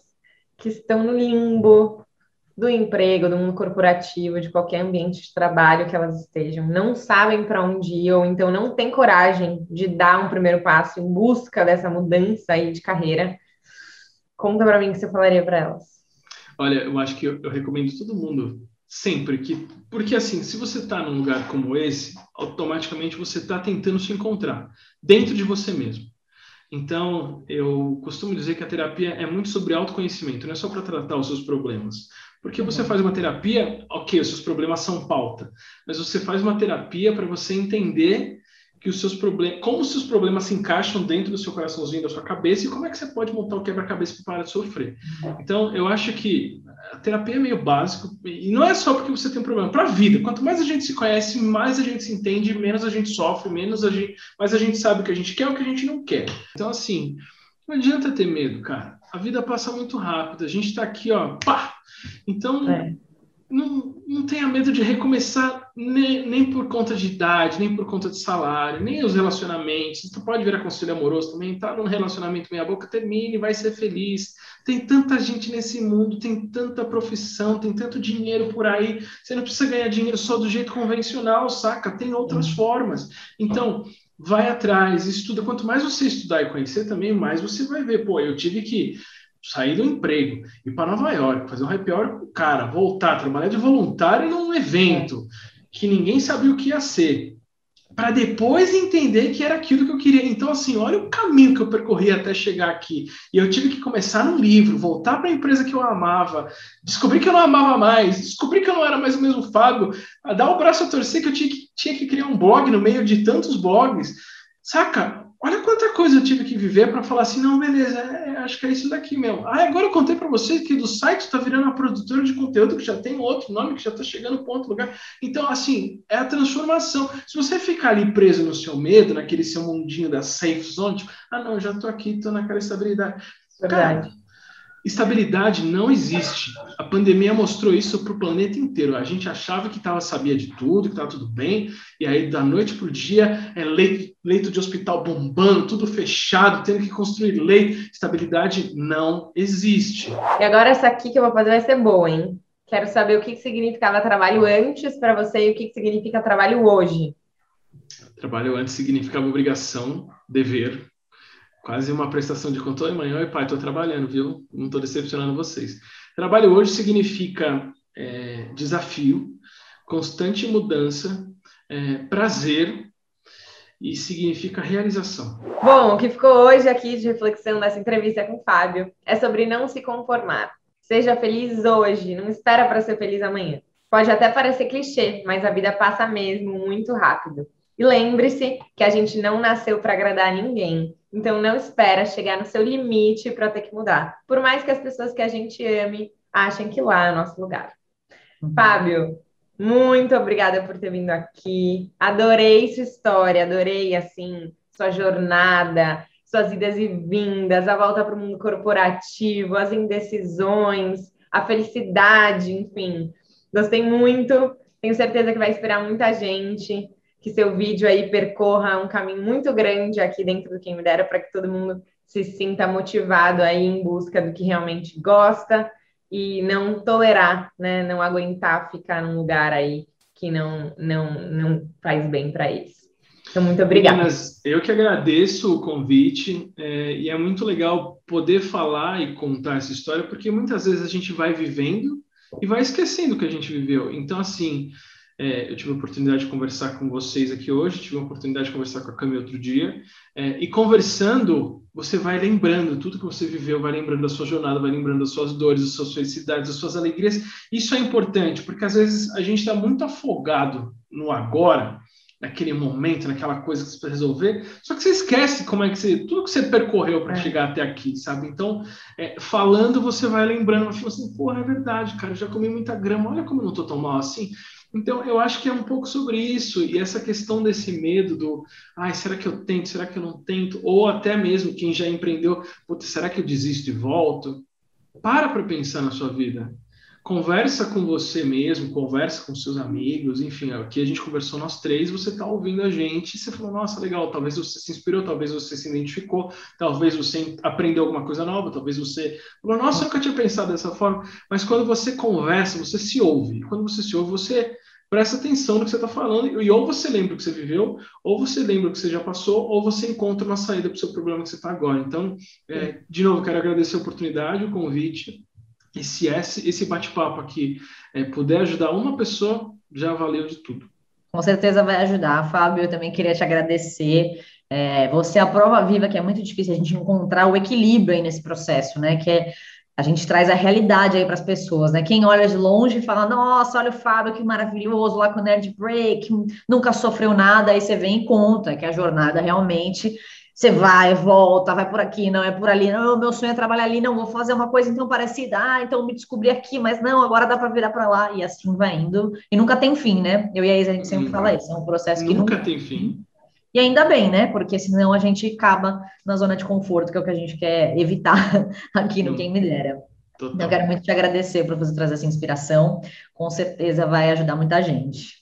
que estão no limbo do emprego, do mundo corporativo, de qualquer ambiente de trabalho que elas estejam, não sabem para onde ir, ou então não têm coragem de dar um primeiro passo em busca dessa mudança aí de carreira? Conta para mim o que você falaria para elas. Olha, eu acho que eu, eu recomendo todo mundo sempre que, porque assim, se você está num lugar como esse, automaticamente você está tentando se encontrar dentro de você mesmo. Então, eu costumo dizer que a terapia é muito sobre autoconhecimento, não é só para tratar os seus problemas. Porque você faz uma terapia, ok, os seus problemas são pauta, mas você faz uma terapia para você entender que os seus problemas, como os seus problemas se encaixam dentro do seu coraçãozinho, da sua cabeça, e como é que você pode montar o quebra-cabeça para parar de sofrer. Então, eu acho que a terapia é meio básico, e não é só porque você tem um problema, para a vida. Quanto mais a gente se conhece, mais a gente se entende, menos a gente sofre, menos a gente, mais a gente sabe o que a gente quer e o que a gente não quer. Então, assim, não adianta ter medo, cara. A vida passa muito rápido, a gente está aqui, ó, pá! Então, É. não, não tenha medo de recomeçar nem, nem por conta de idade, nem por conta de salário, nem os relacionamentos. Você pode virar conselho amoroso também, tá num relacionamento meia boca, termine, vai ser feliz. Tem tanta gente nesse mundo, tem tanta profissão, tem tanto dinheiro por aí. Você não precisa ganhar dinheiro só do jeito convencional, saca? Tem outras formas. Então, vai atrás, estuda. Quanto mais você estudar e conhecer também, mais você vai ver. Pô, eu tive que sair do emprego, ir para Nova York, fazer um happy hour com o cara, voltar, trabalhar de voluntário num evento que ninguém sabia o que ia ser, para depois entender que era aquilo que eu queria. Então, assim, olha o caminho que eu percorri até chegar aqui. E eu tive que começar num livro, voltar para a empresa que eu amava, descobrir que eu não amava mais, descobrir que eu não era mais o mesmo Fábio, dar o braço a torcer que eu tinha que, tinha que criar um blog no meio de tantos blogs. Saca? Olha quanta coisa eu tive que viver para falar assim, não, beleza, é, acho que é isso daqui mesmo. Ah, agora eu contei para você que do site está virando uma produtora de conteúdo que já tem outro nome, que já está chegando para outro lugar. Então, assim, é a transformação. Se você ficar ali preso no seu medo, naquele seu mundinho da safe zone, tipo, ah, não, já estou aqui, estou naquela estabilidade. Verdade. Cara, estabilidade não existe. A pandemia mostrou isso para o planeta inteiro. A gente achava que tava, sabia de tudo, que estava tudo bem, e aí da noite para o dia é leito, leito de hospital bombando, tudo fechado, tendo que construir leito. Estabilidade não existe. E agora essa aqui que eu vou fazer vai ser boa, hein? Quero saber o que que significava trabalho antes para você e o que que significa trabalho hoje. Trabalho antes significava obrigação, dever, quase uma prestação de conta. Oi, mãe, pai, estou trabalhando, viu? Não estou decepcionando vocês. Trabalho hoje significa é, desafio, constante mudança, é, prazer e significa realização. Bom, o que ficou hoje aqui de reflexão dessa entrevista com o Fábio é sobre não se conformar. Seja feliz hoje, não espera para ser feliz amanhã. Pode até parecer clichê, mas a vida passa mesmo muito rápido. E lembre-se que a gente não nasceu para agradar ninguém. Então não espera chegar no seu limite para ter que mudar. Por mais que as pessoas que a gente ame achem que lá é o nosso lugar. Fábio, muito obrigada por ter vindo aqui. Adorei sua história, adorei assim sua jornada, suas idas e vindas, a volta para o mundo corporativo, as indecisões, a felicidade, enfim. Gostei muito. Tenho certeza que vai inspirar muita gente. Que seu vídeo aí percorra um caminho muito grande aqui dentro do Quem Me Dera para que todo mundo se sinta motivado aí em busca do que realmente gosta e não tolerar, né? Não aguentar ficar num lugar aí que não não não faz bem para eles. Então, muito obrigada. Meninas, eu que agradeço o convite é, e é muito legal poder falar e contar essa história, porque muitas vezes a gente vai vivendo e vai esquecendo o que a gente viveu. Então, assim, é, eu tive a oportunidade de conversar com vocês aqui hoje, tive a oportunidade de conversar com a Cami outro dia, é, e conversando, você vai lembrando tudo que você viveu, vai lembrando da sua jornada, vai lembrando das suas dores, das suas felicidades, das suas alegrias. Isso é importante, porque às vezes a gente está muito afogado no agora, naquele momento, naquela coisa que você precisa resolver, só que você esquece como é que você, tudo que você percorreu para é. chegar até aqui, sabe? Então, é, falando, você vai lembrando, assim, porra, é verdade, cara, eu já comi muita grama, olha como eu não tô tão mal assim. Então, eu acho que é um pouco sobre isso, e essa questão desse medo do, ai, será que eu tento, será que eu não tento? Ou até mesmo quem já empreendeu, será que eu desisto e volto? Para para pensar na sua vida. Conversa com você mesmo, conversa com seus amigos, enfim, aqui a gente conversou nós três, você está ouvindo a gente, você falou, nossa, legal, talvez você se inspirou, talvez você se identificou, talvez você aprendeu alguma coisa nova, talvez você falou, nossa, eu nunca tinha pensado dessa forma, mas quando você conversa, você se ouve, quando você se ouve, você presta atenção no que você está falando, e ou você lembra o que você viveu, ou você lembra o que você já passou, ou você encontra uma saída para o seu problema que você está agora. Então, é, de novo, quero agradecer a oportunidade, o convite, e se esse, esse bate-papo aqui é, puder ajudar uma pessoa, já valeu de tudo. Com certeza vai ajudar, Fábio. Eu também queria te agradecer. É, você é a prova viva que é muito difícil a gente encontrar o equilíbrio aí nesse processo, né? Que é a gente traz a realidade aí para as pessoas, né? Quem olha de longe fala, nossa, olha o Fábio, que maravilhoso, lá com o Nerd Break, nunca sofreu nada, aí você vem e conta que a jornada realmente você vai, volta, vai por aqui, não é por ali, não, meu sonho é trabalhar ali, não, vou fazer uma coisa então parecida, ah, então me descobri aqui, mas não, agora dá para virar para lá, e assim vai indo, e nunca tem fim, né? Eu e a Isa, a gente sempre hum, fala isso, é um processo que nunca, nunca tem fim. E ainda bem, né? Porque senão a gente acaba na zona de conforto, que é o que a gente quer evitar aqui no Quem Me Dera. Total. Eu quero muito te agradecer por você trazer essa inspiração. Com certeza vai ajudar muita gente.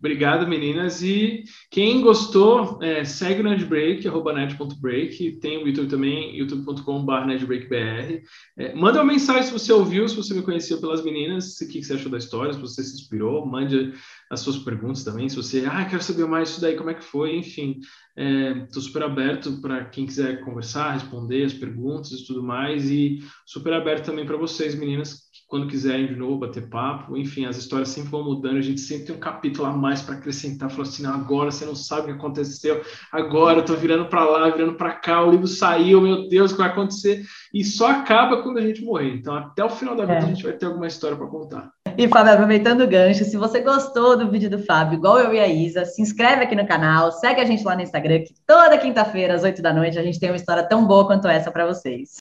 Obrigado, meninas. E quem gostou, é, segue o Nedbreak, arroba net.break. Tem o YouTube também, youtube.com.br nedbreakbr. É, manda uma mensagem se você ouviu, se você me conheceu pelas meninas, o que, que você achou da história, se você se inspirou. Mande as suas perguntas também. Se você, ah, quero saber mais isso daí, como é que foi, enfim. Estou é, super aberto para quem quiser conversar, responder as perguntas e tudo mais. E super aberto também para vocês, meninas, quando quiserem de novo bater papo. Enfim, as histórias sempre vão mudando, a gente sempre tem um capítulo a mais para acrescentar. Falou assim: não, agora você não sabe o que aconteceu, agora eu tô virando para lá, virando para cá, o livro saiu, meu Deus, o que vai acontecer? E só acaba quando a gente morrer. Então, até o final da vida, é. a gente vai ter alguma história para contar. E, Fábio, aproveitando o gancho, se você gostou do vídeo do Fábio, igual eu e a Isa, se inscreve aqui no canal, segue a gente lá no Instagram, que toda quinta-feira, às oito da noite, a gente tem uma história tão boa quanto essa para vocês.